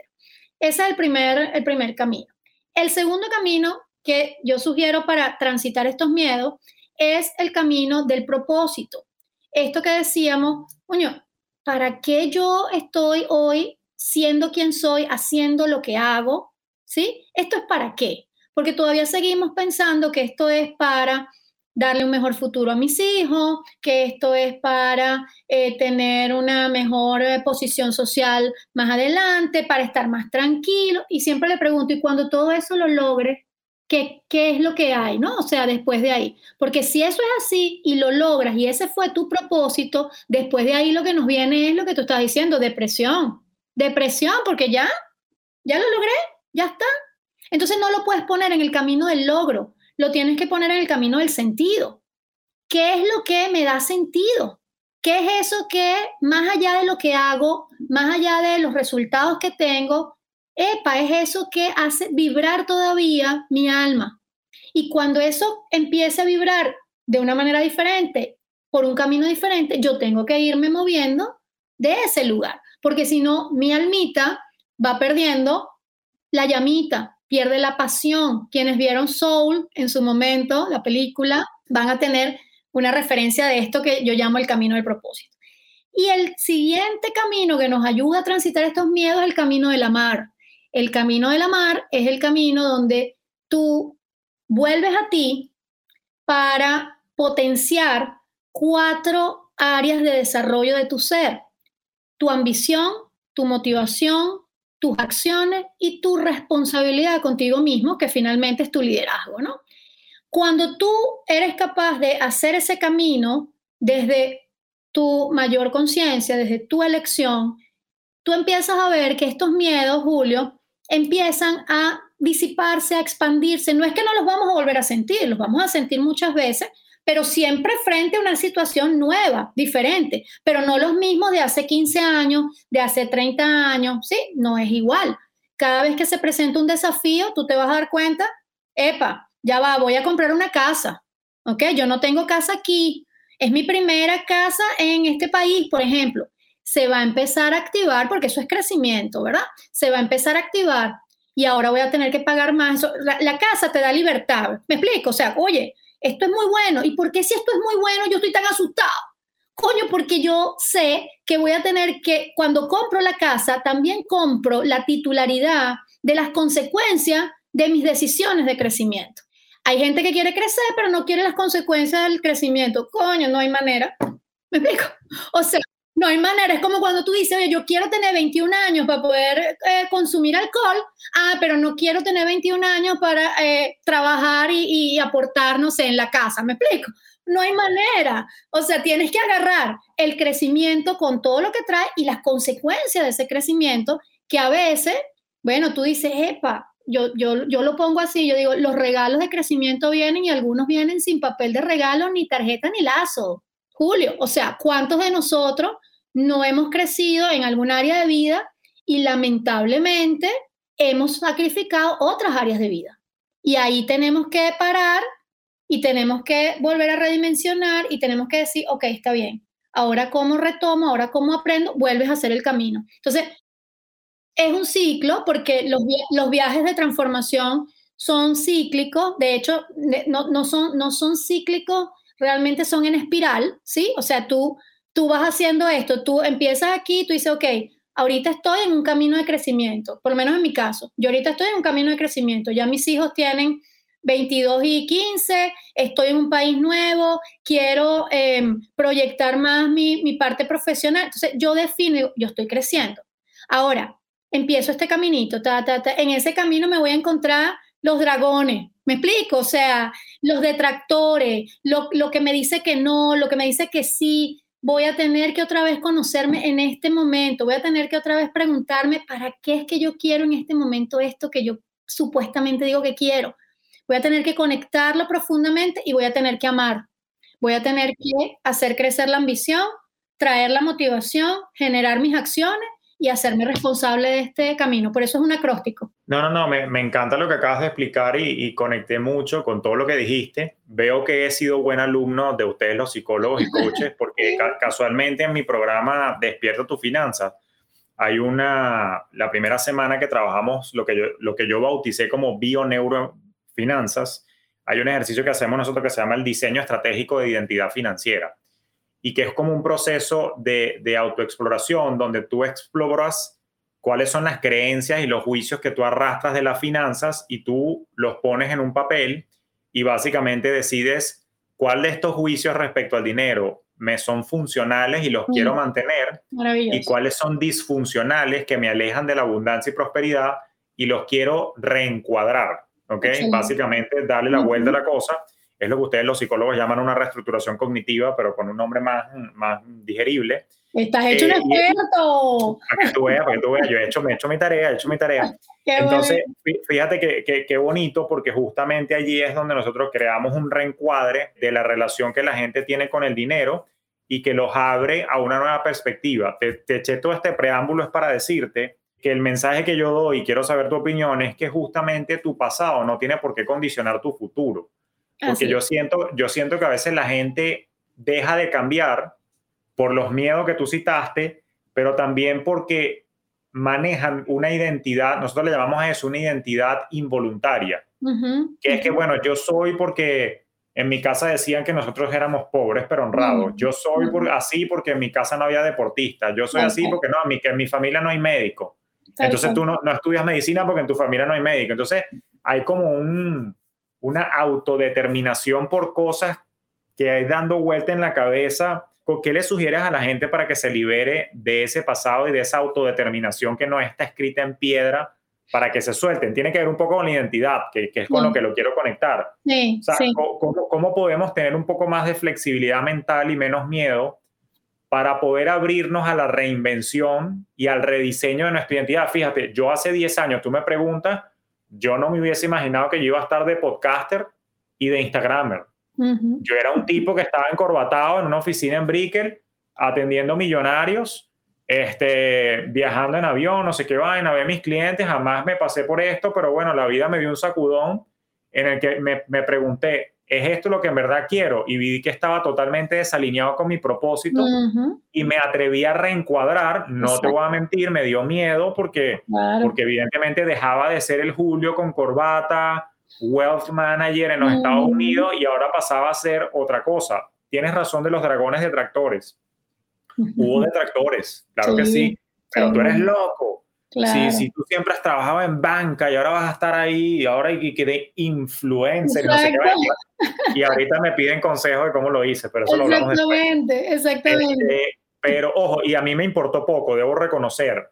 Ese es el primer, el primer camino. El segundo camino que yo sugiero para transitar estos miedos es el camino del propósito. Esto que decíamos, coño, ¿para qué yo estoy hoy siendo quien soy, haciendo lo que hago? ¿Sí? ¿Esto es para qué? Porque todavía seguimos pensando que esto es para darle un mejor futuro a mis hijos, que esto es para eh, tener una mejor eh, posición social más adelante, para estar más tranquilo. Y siempre le pregunto, ¿y cuando todo eso lo logre, qué, es lo que hay, ¿no? O sea, después de ahí. Porque si eso es así y lo logras y ese fue tu propósito, después de ahí lo que nos viene es lo que tú estás diciendo, depresión. Depresión, porque ya, ya lo logré, ya está. Entonces no lo puedes poner en el camino del logro, lo tienes que poner en el camino del sentido. ¿Qué es lo que me da sentido? ¿Qué es eso que más allá de lo que hago, más allá de los resultados que tengo, epa, es eso que hace vibrar todavía mi alma. Y cuando eso empiece a vibrar de una manera diferente por un camino diferente, yo tengo que irme moviendo de ese lugar, porque si no, mi almita va perdiendo la llamita, pierde la pasión. Quienes vieron Soul en su momento, la película, van a tener una referencia de esto que yo llamo el camino del propósito. Y el siguiente camino que nos ayuda a transitar estos miedos es el camino de la mar. El camino de la mar es el camino donde tú vuelves a ti para potenciar cuatro áreas de desarrollo de tu ser. Tu ambición, tu motivación, tus acciones y tu responsabilidad contigo mismo, que finalmente es tu liderazgo, ¿no? Cuando tú eres capaz de hacer ese camino desde tu mayor conciencia, desde tu elección, tú empiezas a ver que estos miedos, Julio, empiezan a disiparse, a expandirse. No es que no los vamos a volver a sentir, los vamos a sentir muchas veces, pero siempre frente a una situación nueva, diferente, pero no los mismos de hace 15 años, de hace 30 años, ¿sí? No es igual. Cada vez que se presenta un desafío, tú te vas a dar cuenta, epa, ya va, voy a comprar una casa, ¿ok? Yo no tengo casa aquí, es mi primera casa en este país, por ejemplo. Se va a empezar a activar, porque eso es crecimiento, ¿verdad? Se va a empezar a activar y ahora voy a tener que pagar más. La, casa te da libertad. ¿Me explico? O sea, oye, esto es muy bueno. ¿Y por qué si esto es muy bueno yo estoy tan asustado? Coño, porque yo sé que voy a tener que, cuando compro la casa, también compro la titularidad de las consecuencias de mis decisiones de crecimiento. Hay gente que quiere crecer, pero no quiere las consecuencias del crecimiento. Coño, no hay manera. ¿Me explico? O sea, no hay manera, es como cuando tú dices, oye, yo quiero tener 21 años para poder eh, consumir alcohol, ah, pero no quiero tener 21 años para eh, trabajar y, y aportar, no sé, en la casa, ¿me explico? No hay manera. O sea, tienes que agarrar el crecimiento con todo lo que trae y las consecuencias de ese crecimiento, que a veces, bueno, tú dices, epa, yo, yo, yo lo pongo así, yo digo, los regalos de crecimiento vienen y algunos vienen sin papel de regalo, ni tarjeta, ni lazo. Julio, o sea, ¿cuántos de nosotros no hemos crecido en algún área de vida y lamentablemente hemos sacrificado otras áreas de vida. Y ahí tenemos que parar y tenemos que volver a redimensionar y tenemos que decir, ok, está bien, ahora cómo retomo, ahora cómo aprendo, vuelves a hacer el camino. Entonces, es un ciclo porque los, los viajes de transformación son cíclicos, de hecho, no, no, son, no son cíclicos, realmente son en espiral, ¿sí? O sea, tú tú vas haciendo esto, tú empiezas aquí, tú dices, ok, ahorita estoy en un camino de crecimiento, por lo menos en mi caso, yo ahorita estoy en un camino de crecimiento, ya mis hijos tienen 22 y 15, estoy en un país nuevo, quiero em, proyectar más mi, mi, parte profesional, entonces yo defino, yo estoy creciendo. Ahora, empiezo este caminito, ta, ta, ta, en ese camino me voy a encontrar los dragones, ¿me explico? O sea, los detractores, lo, lo que me dice que no, lo que me dice que sí, voy a tener que otra vez conocerme en este momento, voy a tener que otra vez preguntarme para qué es que yo quiero en este momento esto que yo supuestamente digo que quiero. Voy a tener que conectarlo profundamente y voy a tener que amar. Voy a tener que hacer crecer la ambición, traer la motivación, generar mis acciones y hacerme responsable de este camino. Por eso es un acróstico. No, no, no, me, me encanta lo que acabas de explicar y, y, conecté mucho con todo lo que dijiste. Veo que he sido buen alumno de ustedes, los psicólogos y coaches, porque ca casualmente en mi programa Despierta tu Finanza hay una, la primera semana que trabajamos lo que yo, lo que yo bauticé como bio-neurofinanzas, hay un ejercicio que hacemos nosotros que se llama el diseño estratégico de identidad financiera y que es como un proceso de, de autoexploración donde tú exploras cuáles son las creencias y los juicios que tú arrastras de las finanzas y tú los pones en un papel y básicamente decides cuál de estos juicios respecto al dinero me son funcionales y los mm. quiero mantener y cuáles son disfuncionales que me alejan de la abundancia y prosperidad y los quiero reencuadrar, ¿ok? Básicamente darle la vuelta a la cosa es lo que ustedes los psicólogos llaman una reestructuración cognitiva, pero con un nombre más, más digerible. Estás hecho un eh, experto. Para que tú veas, para que tú veas, yo he hecho, me he hecho mi tarea, he hecho mi tarea. Entonces, fíjate que, qué bonito, porque justamente allí es donde nosotros creamos un reencuadre de la relación que la gente tiene con el dinero y que los abre a una nueva perspectiva. Te, te eché todo este preámbulo es para decirte que el mensaje que yo doy, quiero saber tu opinión, es que justamente tu pasado no tiene por qué condicionar tu futuro. Porque yo siento, yo siento que a veces la gente deja de cambiar por los miedos que tú citaste, pero también porque manejan una identidad, nosotros le llamamos a eso una identidad involuntaria, que es que, bueno, yo soy porque en mi casa decían que nosotros éramos pobres pero honrados, yo soy así porque en mi casa no había deportistas, yo soy así porque no, en mi, en mi familia no hay médico. Entonces tú no, no, estudias medicina porque en tu familia no hay médico. Entonces hay como un, una autodeterminación por cosas que hay dando vuelta en la cabeza ¿qué le sugieres a la gente para que se libere de ese pasado y de esa autodeterminación que no está escrita en piedra para que se suelten? Tiene que ver un poco con la identidad, que, es con lo que lo quiero conectar. Sí, ¿cómo, podemos tener un poco más de flexibilidad mental y menos miedo para poder abrirnos a la reinvención y al rediseño de nuestra identidad? Fíjate, yo hace 10 años, tú me preguntas, yo no me hubiese imaginado que yo iba a estar de podcaster y de Instagramer. Yo era un tipo que estaba encorbatado en una oficina en Brickell, atendiendo millonarios, este, viajando en avión, no sé qué vaina, ver mis clientes, jamás me pasé por esto, pero bueno, la vida me dio un sacudón en el que me, me pregunté, ¿es esto lo que en verdad quiero? Y vi que estaba totalmente desalineado con mi propósito y me atreví a reencuadrar, no te voy a mentir, me dio miedo porque, porque evidentemente dejaba de ser el Julio con corbata, wealth manager en los Estados. Unidos y ahora pasaba a ser otra cosa. Tienes razón de los dragones detractores. Hubo detractores, claro que sí, pero tú eres loco. Si, si, tú siempre has trabajado en banca y ahora vas a estar ahí y ahora hay que de influencer no sé qué, y ahorita me piden consejos de cómo lo hice, pero eso lo hablamos Exactamente, exactamente. Este, pero ojo, y a mí me importó poco, debo reconocer,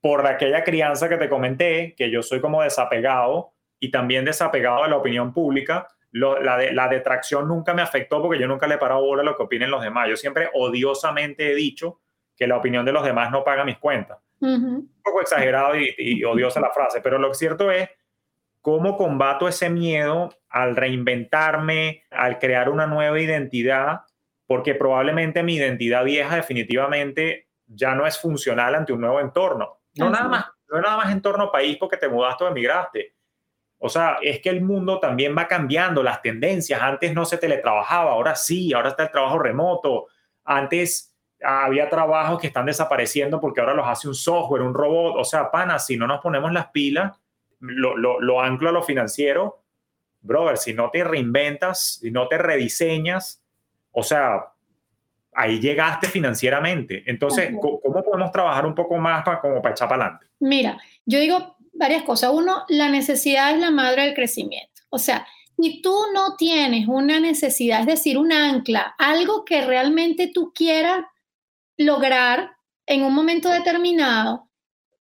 por aquella crianza que te comenté, que yo soy como desapegado, y también desapegado de la opinión pública, la, la, detracción nunca me afectó porque yo nunca le he parado bola a lo que opinen los demás. Yo siempre odiosamente he dicho que la opinión de los demás no paga mis cuentas. Un poco exagerado y, odiosa la frase, pero lo cierto es cómo combato ese miedo al reinventarme, al crear una nueva identidad, porque probablemente mi identidad vieja definitivamente ya no es funcional ante un nuevo entorno. No nada más, no nada más entorno país porque te mudaste o emigraste o sea, es que el mundo también va cambiando, las tendencias. Antes no se teletrabajaba, ahora sí, ahora está el trabajo remoto. Antes había trabajos que están desapareciendo porque ahora los hace un software, un robot. O sea, pana, si no nos ponemos las pilas, lo, lo, lo anclo a lo financiero, brother, si no te reinventas, si no te rediseñas, o sea, ahí llegaste financieramente. Entonces, ¿cómo podemos trabajar un poco más para, como para echar para adelante? Mira, yo digo, varias cosas. Uno, la necesidad es la madre del crecimiento. O sea, si tú no tienes una necesidad, es decir, un ancla, algo que realmente tú quieras lograr en un momento determinado,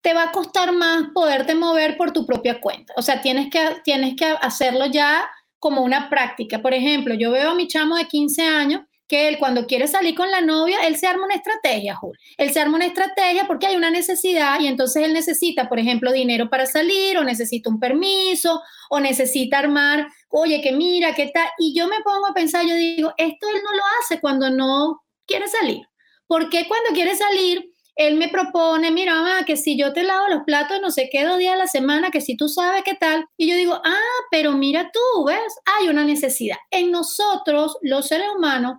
te va a costar más poderte mover por tu propia cuenta. O sea, tienes que, tienes que hacerlo ya como una práctica. Por ejemplo, yo veo a mi chamo de 15 años que él cuando quiere salir con la novia, él se arma una estrategia, Jul. Él se arma una estrategia porque hay una necesidad y entonces él necesita, por ejemplo, dinero para salir o necesita un permiso o necesita armar, oye, que mira, qué tal. Y yo me pongo a pensar, yo digo, esto él no lo hace cuando no quiere salir. ¿Por qué cuando quiere salir él me propone, mira, mamá, que si yo te lavo los platos no sé qué dos días a la semana, que si tú sabes qué tal. Y yo digo, ah, pero mira tú, ¿ves? Hay una necesidad. En nosotros, los seres humanos,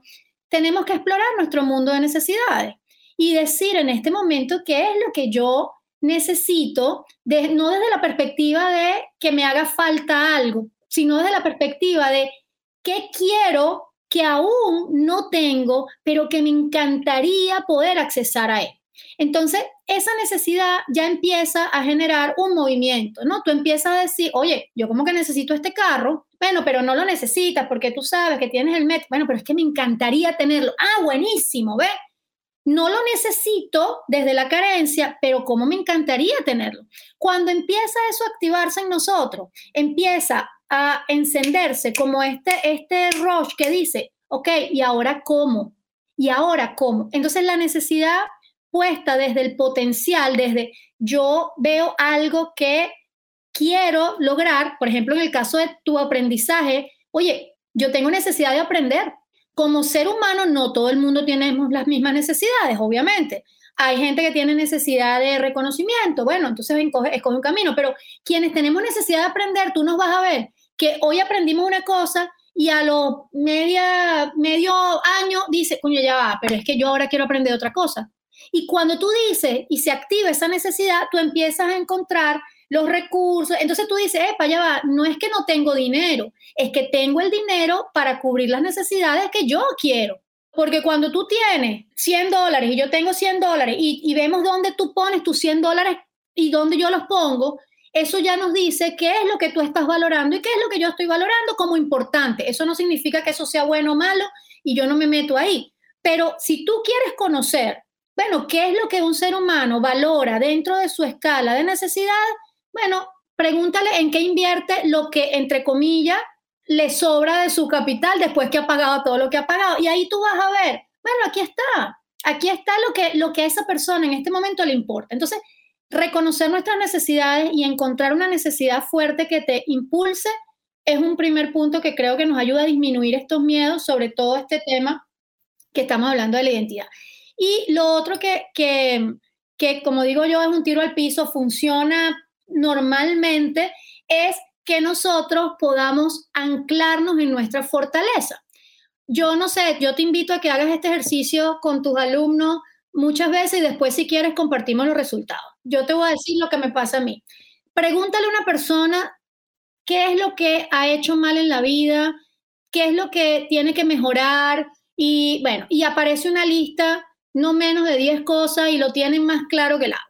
tenemos que explorar nuestro mundo de necesidades y decir en este momento qué es lo que yo necesito, no desde la perspectiva de que me haga falta algo, sino desde la perspectiva de qué quiero que aún no tengo, pero que me encantaría poder accesar a él. Entonces, esa necesidad ya empieza a generar un movimiento, ¿no? Tú empiezas a decir, oye, yo como que necesito este carro, bueno, pero no lo necesitas porque tú sabes que tienes el metro, bueno, pero es que me encantaría tenerlo. Ah, buenísimo, ¿ves? No lo necesito desde la carencia, pero como me encantaría tenerlo. Cuando empieza eso a activarse en nosotros, empieza a encenderse como este, este rush que dice, ok, ¿y ahora cómo? ¿Y ahora cómo? Entonces la necesidad puesta desde el potencial, desde yo veo algo que quiero lograr, por ejemplo, en el caso de tu aprendizaje, oye, yo tengo necesidad de aprender. Como ser humano, no todo el mundo tenemos las mismas necesidades, obviamente. Hay gente que tiene necesidad de reconocimiento, bueno, entonces escoge, escoge un camino, pero quienes tenemos necesidad de aprender, tú nos vas a ver que hoy aprendimos una cosa y a los media, medio año dice, coño, ya va, pero es que yo ahora quiero aprender otra cosa. Y cuando tú dices y se activa esa necesidad, tú empiezas a encontrar los recursos. Entonces tú dices, epa, ya va, no es que no tengo dinero, es que tengo el dinero para cubrir las necesidades que yo quiero. Porque cuando tú tienes 100 dólares y yo tengo 100 dólares y, y vemos dónde tú pones tus 100 dólares y dónde yo los pongo, eso ya nos dice qué es lo que tú estás valorando y qué es lo que yo estoy valorando como importante. Eso no significa que eso sea bueno o malo y yo no me meto ahí. Pero si tú quieres conocer, bueno, qué es lo que un ser humano valora dentro de su escala de necesidad, bueno, pregúntale en qué invierte lo que, entre comillas, le sobra de su capital después que ha pagado todo lo que ha pagado. Y ahí tú vas a ver, bueno, aquí está, aquí está lo que, lo que a esa persona en este momento le importa. Entonces, reconocer nuestras necesidades y encontrar una necesidad fuerte que te impulse es un primer punto que creo que nos ayuda a disminuir estos miedos, sobre todo este tema que estamos hablando de la identidad. Y lo otro que, que, que como digo yo, es un tiro al piso, funciona normalmente, es que nosotros podamos anclarnos en nuestra fortaleza. Yo no sé, yo te invito a que hagas este ejercicio con tus alumnos muchas veces y después si quieres compartimos los resultados. Yo te voy a decir lo que me pasa a mí. Pregúntale a una persona qué es lo que ha hecho mal en la vida, qué es lo que tiene que mejorar y bueno, y aparece una lista no menos de 10 cosas y lo tienen más claro que el agua.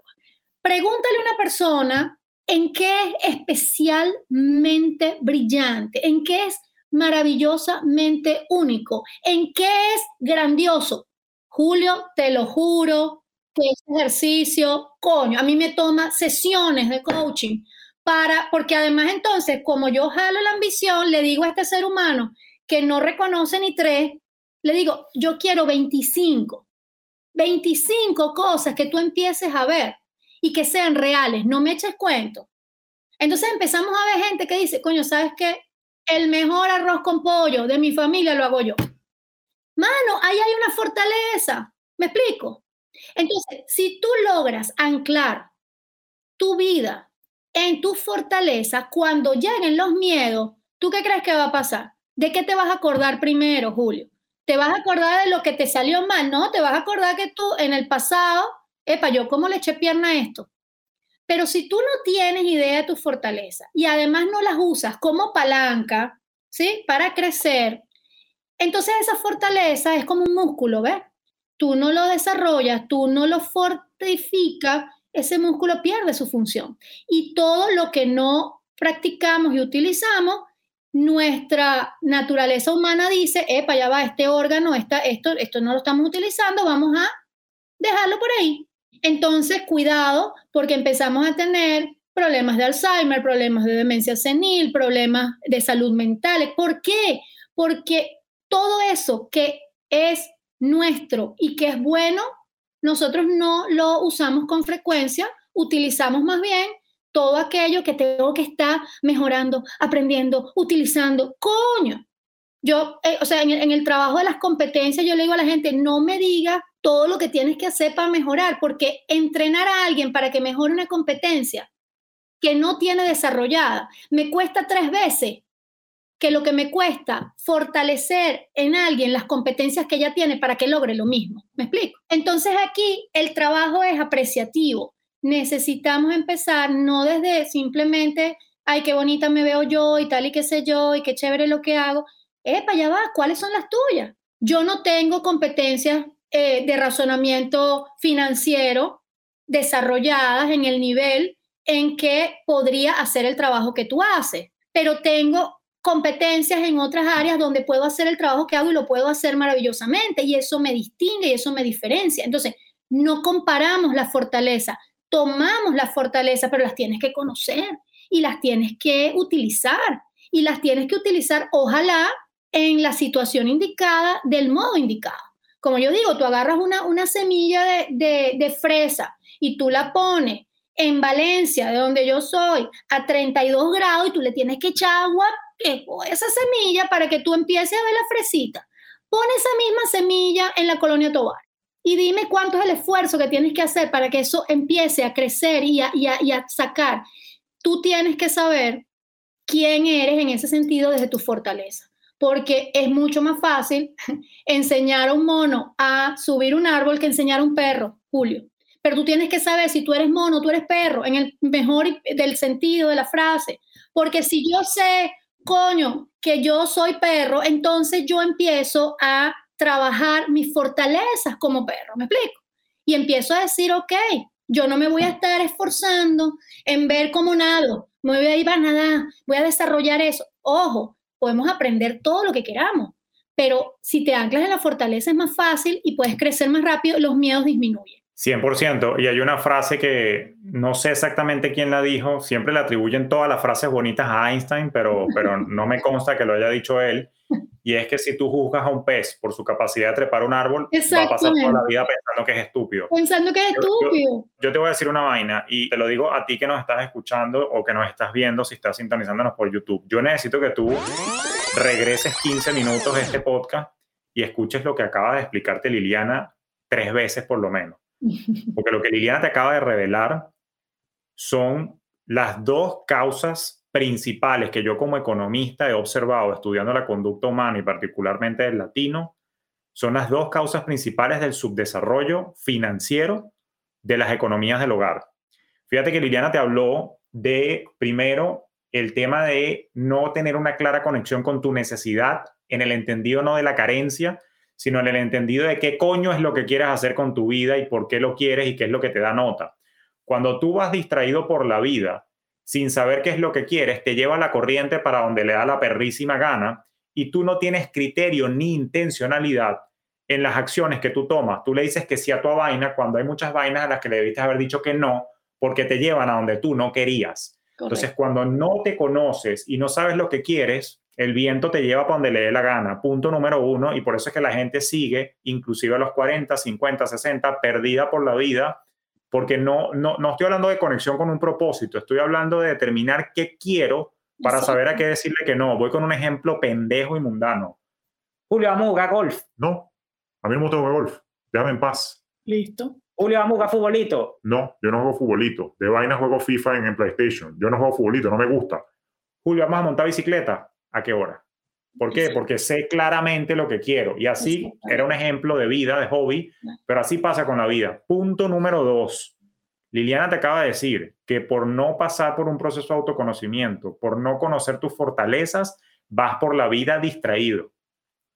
Pregúntale a una persona en qué es especialmente brillante, en qué es maravillosamente único, en qué es grandioso. Julio, te lo juro que ese ejercicio, coño, a mí me toma sesiones de coaching para, porque además entonces, como yo jalo la ambición, le digo a este ser humano que no reconoce ni tres, le digo, yo quiero 25, 25 cosas que tú empieces a ver y que sean reales, no me eches cuento. Entonces empezamos a ver gente que dice, coño, ¿sabes qué? El mejor arroz con pollo de mi familia lo hago yo. Mano, ahí hay una fortaleza. ¿Me explico? Entonces, si tú logras anclar tu vida en tu fortaleza, cuando lleguen los miedos, ¿tú qué crees que va a pasar? ¿De qué te vas a acordar primero, Julio? ¿Te vas a acordar de lo que te salió mal? No, te vas a acordar que tú en el pasado, epa, yo cómo le eché pierna esto. Pero si tú no tienes idea de tu fortaleza y además no las usas como palanca, ¿sí? Para crecer, entonces esa fortaleza es como un músculo, ¿ves? Tú no lo desarrollas, tú no lo fortificas, ese músculo pierde su función. Y todo lo que no practicamos y utilizamos, nuestra naturaleza humana dice, epa, ya va, este órgano, esto, esto no lo estamos utilizando, vamos a dejarlo por ahí. Entonces, cuidado, porque empezamos a tener problemas de Alzheimer, problemas de demencia senil, problemas de salud mental. ¿Por qué? Porque todo eso que es nuestro y que es bueno, nosotros no lo usamos con frecuencia, utilizamos más bien todo aquello que tengo que estar mejorando, aprendiendo, utilizando. Coño, yo, eh, o sea, en el, en el, trabajo de las competencias, yo le digo a la gente, no me diga todo lo que tienes que hacer para mejorar, porque entrenar a alguien para que mejore una competencia que no tiene desarrollada me cuesta tres veces que lo que me cuesta fortalecer en alguien las competencias que ella tiene para que logre lo mismo. ¿Me explico? Entonces aquí el trabajo es apreciativo. Necesitamos empezar no desde simplemente, ay, qué bonita me veo yo y tal y qué sé yo y qué chévere lo que hago. Epa, ya va, ¿cuáles son las tuyas? Yo no tengo competencias eh, de razonamiento financiero desarrolladas en el nivel en que podría hacer el trabajo que tú haces, pero tengo competencias en otras áreas donde puedo hacer el trabajo que hago y lo puedo hacer maravillosamente y eso me distingue y eso me diferencia. Entonces, no comparamos la fortaleza, tomamos la fortaleza, pero las tienes que conocer y las tienes que utilizar y las tienes que utilizar, ojalá, en la situación indicada, del modo indicado. Como yo digo, tú agarras una, una semilla de, de, de fresa y tú la pones en Valencia, de donde yo soy, a 32 grados y tú le tienes que echar agua esa semilla para que tú empieces a ver la fresita. Pon esa misma semilla en la colonia Tobar y dime cuánto es el esfuerzo que tienes que hacer para que eso empiece a crecer y a, y a sacar. Tú tienes que saber quién eres en ese sentido desde tu fortaleza. porque es mucho más fácil enseñar a un mono a subir un árbol que enseñar a un perro, Julio. Pero tú tienes que saber si tú eres mono, tú eres perro, en el mejor del sentido de la frase. Porque si yo sé, coño, que yo soy perro, entonces yo empiezo a trabajar mis fortalezas como perro, ¿me explico? Y empiezo a decir, ok, yo no me voy a estar esforzando en ver cómo nado, me voy a ir a nadar, voy a desarrollar eso. Ojo, podemos aprender todo lo que queramos, pero si te anclas en la fortaleza es más fácil y puedes crecer más rápido, los miedos disminuyen. 100%. Y hay una frase que no sé exactamente quién la dijo, siempre le atribuyen todas las frases bonitas a Einstein, pero, pero no me consta que lo haya dicho él. Y es que si tú juzgas a un pez por su capacidad de trepar un árbol, va a pasar toda la vida pensando que es estúpido. Pensando que es estúpido. Yo, te voy a decir una vaina y te lo digo a ti que nos estás escuchando o que nos estás viendo si estás sintonizándonos por YouTube. Yo necesito que tú regreses 15 minutos de este podcast y escuches lo que acaba de explicarte Liliana tres veces por lo menos. Porque lo que Liliana te acaba de revelar son las dos causas principales que yo como economista he observado estudiando la conducta humana y particularmente el latino, son las dos causas principales del subdesarrollo financiero de las economías del hogar. Fíjate que Liliana te habló de, primero, el tema de no tener una clara conexión con tu necesidad en el entendido no de la carencia, sino en el entendido de qué coño es lo que quieres hacer con tu vida y por qué lo quieres y qué es lo que te da nota. Cuando tú vas distraído por la vida, sin saber qué es lo que quieres, te lleva la corriente para donde le da la perrísima gana y tú no tienes criterio ni intencionalidad en las acciones que tú tomas. Tú le dices que sí a tu vaina cuando hay muchas vainas a las que le debiste haber dicho que no, porque te llevan a donde tú no querías. Entonces, cuando no te conoces y no sabes lo que quieres, el viento te lleva para donde le dé la gana. Punto número uno. Y por eso es que la gente sigue, inclusive a los 40, 50, 60, perdida por la vida, porque no, no, no estoy hablando de conexión con un propósito, estoy hablando de determinar qué quiero para saber a qué decirle que no. Voy con un ejemplo pendejo y mundano. Julio, vamos a jugar golf. No, a mí no me gusta jugar golf. Déjame en paz. Listo. Julio, vamos a jugar futbolito. No, yo no juego futbolito. De vaina juego FIFA en, en PlayStation. Yo no juego futbolito, no me gusta. Julio, vamos a montar bicicleta a qué hora. ¿Por qué? Porque sé claramente lo que quiero. Y así era un ejemplo de vida, de hobby, pero así pasa con la vida. Punto número dos. Liliana te acaba de decir que por no pasar por un proceso de autoconocimiento, por no conocer tus fortalezas, vas por la vida distraído.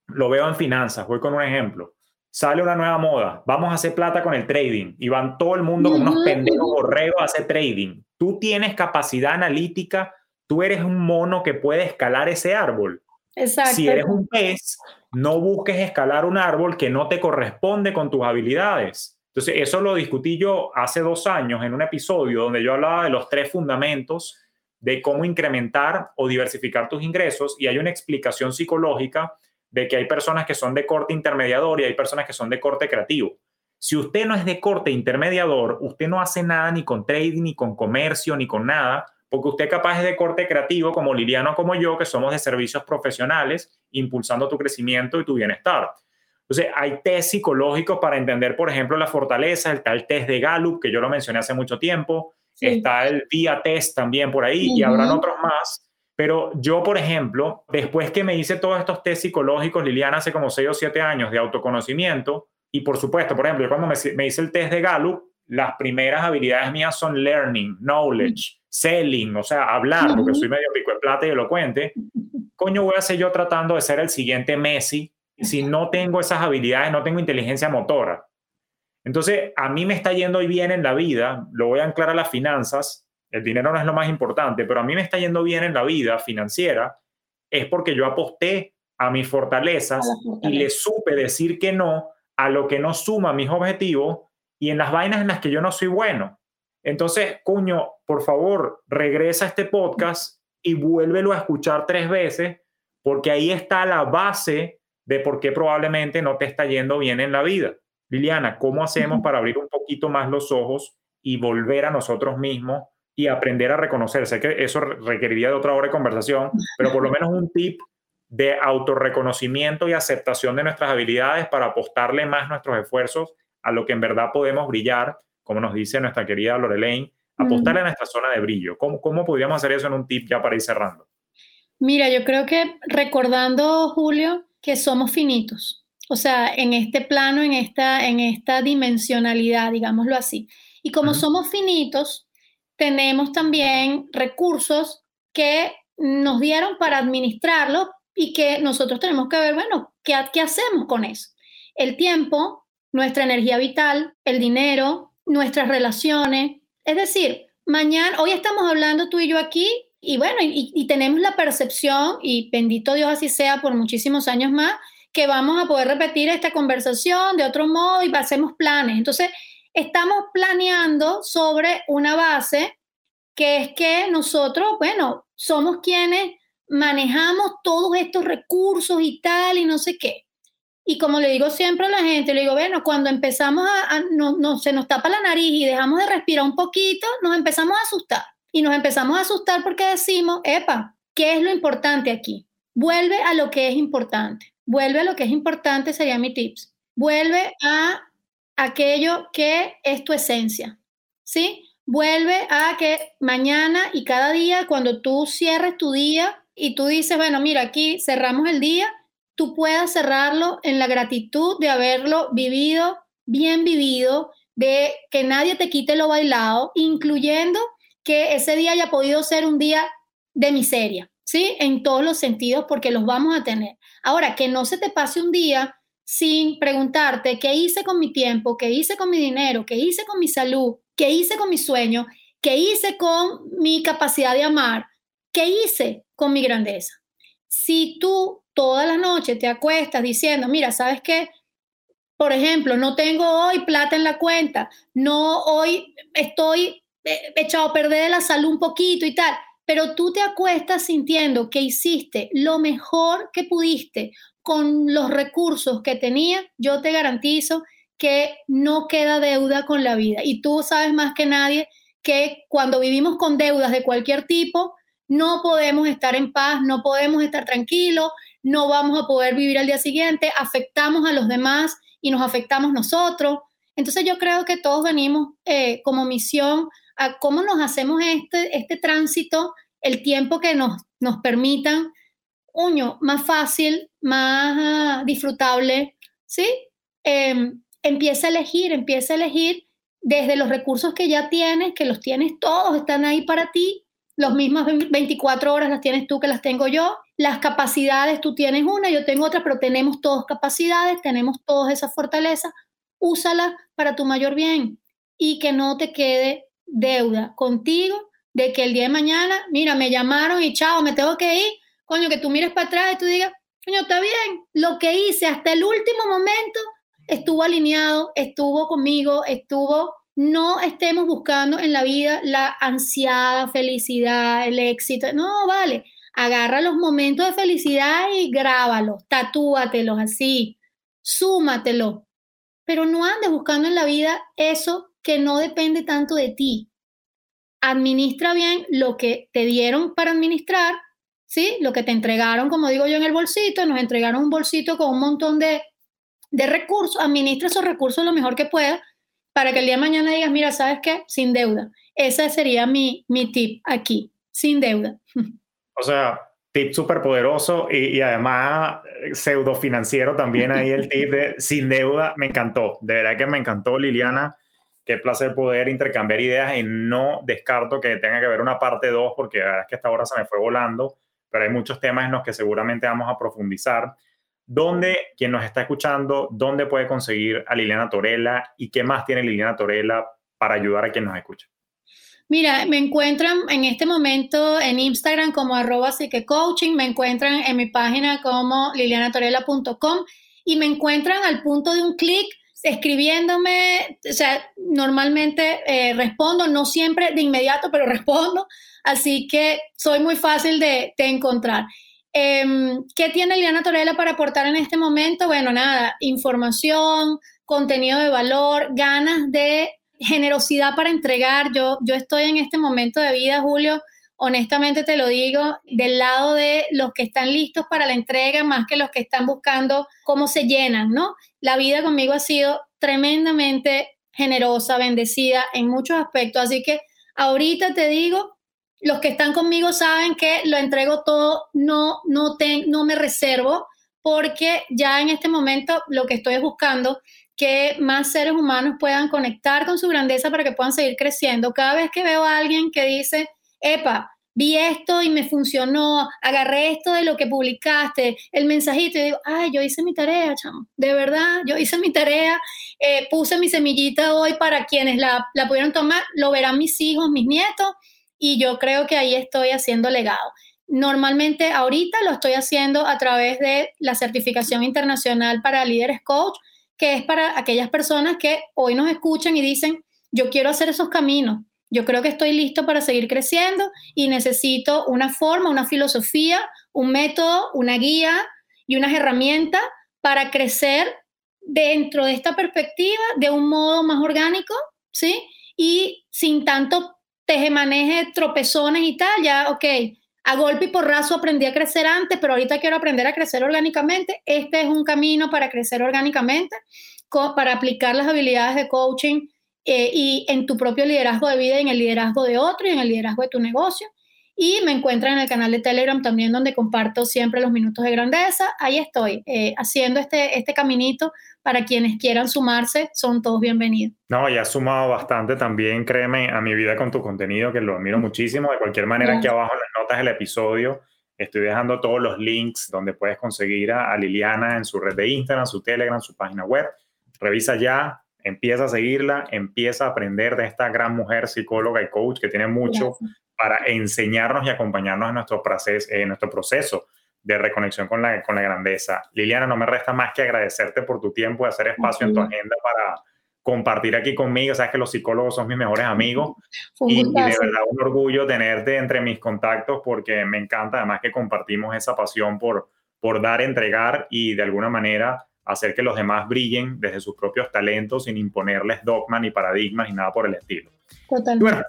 Lo veo en finanzas, voy con un ejemplo. Sale una nueva moda, vamos a hacer plata con el trading y van todo el mundo con unos pendejos borregos a hacer trading. Tú tienes capacidad analítica tú eres un mono que puede escalar ese árbol. Exacto. Si eres un pez, no busques escalar un árbol que no te corresponde con tus habilidades. Entonces, eso lo discutí yo hace dos años en un episodio donde yo hablaba de los tres fundamentos de cómo incrementar o diversificar tus ingresos y hay una explicación psicológica de que hay personas que son de corte intermediador y hay personas que son de corte creativo. Si usted no es de corte intermediador, usted no hace nada ni con trading, ni con comercio, ni con nada, porque usted capaz de corte creativo, como Liliano, como yo, que somos de servicios profesionales, impulsando tu crecimiento y tu bienestar. Entonces, hay test psicológicos para entender, por ejemplo, la fortaleza, está el test de Gallup, que yo lo mencioné hace mucho tiempo, está el VIA test también por ahí, y habrán otros más. Pero yo, por ejemplo, después que me hice todos estos test psicológicos, Liliana, hace como 6 o 7 años de autoconocimiento, y por supuesto, por ejemplo, cuando me, me hice el test de Gallup, las primeras habilidades mías son learning, knowledge, selling, o sea, hablar, porque soy medio pico de plata y elocuente, coño voy a ser yo tratando de ser el siguiente Messi si no tengo esas habilidades, no tengo inteligencia motora? Entonces, a mí me está yendo bien en la vida, lo voy a anclar a las finanzas, el dinero no es lo más importante, pero a mí me está yendo bien en la vida financiera, es porque yo aposté a mis fortalezas y le supe decir que no a lo que no suma mis objetivos y en las vainas en las que yo no soy bueno. Entonces, cuño, por favor, regresa a este podcast y vuélvelo a escuchar tres veces, porque ahí está la base de por qué probablemente no te está yendo bien en la vida. Liliana, ¿cómo hacemos para abrir un poquito más los ojos y volver a nosotros mismos y aprender a reconocer? Sé que eso requeriría de otra hora de conversación, pero por lo menos un tip de autorreconocimiento y aceptación de nuestras habilidades para apostarle más nuestros esfuerzos a lo que en verdad podemos brillar como nos dice nuestra querida Lorelaine, apostar en nuestra zona de brillo. ¿Cómo, ¿Cómo podríamos hacer eso en un tip ya para ir cerrando? Mira, yo creo que recordando, Julio, que somos finitos. O sea, en este plano, en esta, en esta dimensionalidad, digámoslo así. Y como somos finitos, tenemos también recursos que nos dieron para administrarlo y que nosotros tenemos que ver, bueno, ¿qué, qué hacemos con eso? El tiempo, nuestra energía vital, el dinero, nuestras relaciones. Es decir, mañana, hoy estamos hablando tú y yo aquí y bueno, y, tenemos la percepción, y bendito Dios así sea por muchísimos años más, que vamos a poder repetir esta conversación de otro modo y hacemos planes. Entonces, estamos planeando sobre una base que es que nosotros, bueno, somos quienes manejamos todos estos recursos y tal y no sé qué. Y como le digo siempre a la gente, le digo, bueno, cuando empezamos a, no, no, se nos tapa la nariz y dejamos de respirar un poquito, nos empezamos a asustar. Y nos empezamos a asustar porque decimos, epa, ¿qué es lo importante aquí? Vuelve a lo que es importante. Vuelve a lo que es importante, sería mi tips. Vuelve a aquello que es tu esencia, ¿sí? Vuelve a que mañana y cada día, cuando tú cierres tu día y tú dices, bueno, mira, aquí cerramos el día, tú puedas cerrarlo en la gratitud de haberlo vivido, bien vivido, de que nadie te quite lo bailado, incluyendo que ese día haya podido ser un día de miseria, ¿sí? En todos los sentidos, porque los vamos a tener. Ahora, que no se te pase un día sin preguntarte qué hice con mi tiempo, qué hice con mi dinero, qué hice con mi salud, qué hice con mi sueño, qué hice con mi capacidad de amar, qué hice con mi grandeza. Si tú toda la noche te acuestas diciendo, mira, ¿sabes qué? Por ejemplo, no tengo hoy plata en la cuenta, no hoy estoy echado a perder la salud un poquito y tal, pero tú te acuestas sintiendo que hiciste lo mejor que pudiste con los recursos que tenía, yo te garantizo que no queda deuda con la vida. Y tú sabes más que nadie que cuando vivimos con deudas de cualquier tipo, no podemos estar en paz, no podemos estar tranquilos, no vamos a poder vivir al día siguiente, afectamos a los demás y nos afectamos nosotros. Entonces yo creo que todos venimos eh, como misión a cómo nos hacemos este, este tránsito, el tiempo que nos, nos permitan, uño, más fácil, más ah, disfrutable, ¿sí? Em, empieza a elegir, empieza a elegir desde los recursos que ya tienes, que los tienes todos, están ahí para ti, los mismas 24 horas las tienes tú que las tengo yo, las capacidades, tú tienes una, yo tengo otra, pero tenemos todos capacidades, tenemos todas esas fortalezas, úsalas para tu mayor bien y que no te quede deuda contigo de que el día de mañana, mira, me llamaron y chao, me tengo que ir, coño, que tú mires para atrás y tú digas, coño, está bien, lo que hice hasta el último momento estuvo alineado, estuvo conmigo, estuvo, no estemos buscando en la vida la ansiada felicidad, el éxito, no, vale, agarra los momentos de felicidad y grábalos, tatúatelos así, súmatelos, pero no andes buscando en la vida eso que no depende tanto de ti. Administra bien lo que te dieron para administrar, ¿sí? Lo que te entregaron, como digo yo, en el bolsito, nos entregaron un bolsito con un montón de, de recursos, administra esos recursos lo mejor que puedas para que el día de mañana digas, mira, ¿sabes qué? Sin deuda. Ese sería mi, mi tip aquí, sin deuda. O sea, tip súper poderoso y, y, además eh, pseudo financiero también ahí el tip de sin deuda. Me encantó, de verdad que me encantó Liliana qué placer poder intercambiar ideas y no descarto que tenga que haber una parte 2 porque la verdad es que esta hora se me fue volando, pero hay muchos temas en los que seguramente vamos a profundizar. ¿Dónde, quien nos está escuchando, dónde puede conseguir a Liliana Torella y qué más tiene Liliana Torella para ayudar a quien nos escucha? Mira, me encuentran en este momento en Instagram como arroba coaching, me encuentran en mi página como lilianatorella.com y me encuentran al punto de un clic escribiéndome, o sea, normalmente eh, respondo, no siempre de inmediato, pero respondo, así que soy muy fácil de, encontrar. Em, ¿Qué tiene Liliana Torella para aportar en este momento? Bueno, nada, información, contenido de valor, ganas de generosidad para entregar. Yo, yo estoy en este momento de vida, Julio, honestamente te lo digo, del lado de los que están listos para la entrega más que los que están buscando cómo se llenan, ¿no? La vida conmigo ha sido tremendamente generosa, bendecida en muchos aspectos, así que ahorita te digo, los que están conmigo saben que lo entrego todo, no, no, no me reservo, porque ya en este momento lo que estoy buscando que más seres humanos puedan conectar con su grandeza para que puedan seguir creciendo. Cada vez que veo a alguien que dice, epa, vi esto y me funcionó, agarré esto de lo que publicaste, el mensajito, y digo, ay, yo hice mi tarea, chamo, de verdad, yo hice mi tarea, eh, puse mi semillita hoy para quienes la, la pudieron tomar, lo verán mis hijos, mis nietos, y yo creo que ahí estoy haciendo legado. Normalmente ahorita lo estoy haciendo a través de la certificación internacional para líderes coach, que es para aquellas personas que hoy nos escuchan y dicen, yo quiero hacer esos caminos, yo creo que estoy listo para seguir creciendo y necesito una forma, una filosofía, un método, una guía y unas herramientas para crecer dentro de esta perspectiva de un modo más orgánico, ¿sí? Y sin tanto tejemaneje, tropezones y tal, ya, ok, a golpe y porrazo aprendí a crecer antes, pero ahorita quiero aprender a crecer orgánicamente. Este es un camino para crecer orgánicamente, para aplicar las habilidades de coaching eh, y en tu propio liderazgo de vida, en el liderazgo de otro y en el liderazgo de tu negocio. Y me encuentran en el canal de Telegram también donde comparto siempre los minutos de grandeza. Ahí estoy, eh, haciendo este, este caminito para quienes quieran sumarse, son todos bienvenidos. No, ya has sumado bastante también, créeme, a mi vida con tu contenido, que lo admiro muchísimo. De cualquier manera, aquí abajo en las notas del episodio estoy dejando todos los links donde puedes conseguir a Liliana en su red de Instagram, su Telegram, su página web. Revisa ya, empieza a seguirla, empieza a aprender de esta gran mujer psicóloga y coach que tiene mucho para enseñarnos y acompañarnos en nuestro proceso, en nuestro proceso de reconexión con la, con la grandeza. Liliana, no me resta más que agradecerte por tu tiempo de hacer espacio en tu agenda para compartir aquí conmigo. Sabes que los psicólogos son mis mejores amigos y, y, de verdad un orgullo tenerte entre mis contactos porque me encanta además que compartimos esa pasión por, por dar, entregar y de alguna manera hacer que los demás brillen desde sus propios talentos sin imponerles dogmas ni paradigmas ni nada por el estilo. Totalmente. Bueno,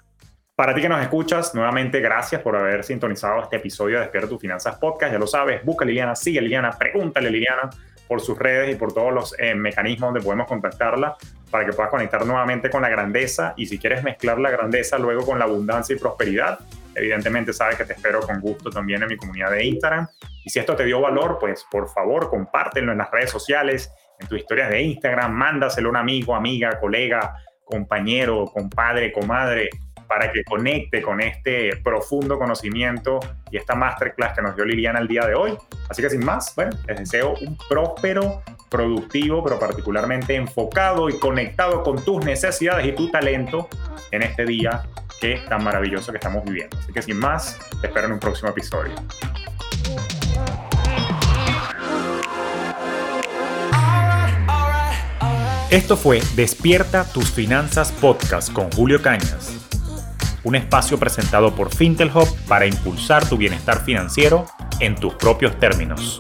para ti que nos escuchas, nuevamente gracias por haber sintonizado este episodio de Despierta tus Finanzas Podcast. Ya lo sabes, busca a Liliana, sigue a Liliana, pregúntale a Liliana por sus redes y por todos los eh, mecanismos donde podemos contactarla para que puedas conectar nuevamente con la grandeza y si quieres mezclar la grandeza luego con la abundancia y prosperidad, evidentemente sabes que te espero con gusto también en mi comunidad de Instagram. Y si esto te dio valor, pues por favor compártelo en las redes sociales, en tus historias de Instagram, mándaselo a un amigo, amiga, colega, compañero, compadre, comadre, para que conecte con este profundo conocimiento y esta masterclass que nos dio Liliana el día de hoy. Así que sin más, bueno, les deseo un próspero, productivo, pero particularmente enfocado y conectado con tus necesidades y tu talento en este día que tan maravilloso que estamos viviendo. Así que sin más, te espero en un próximo episodio. Esto fue Despierta tus finanzas podcast con Julio Cañas, un espacio presentado por Fintelhop para impulsar tu bienestar financiero en tus propios términos.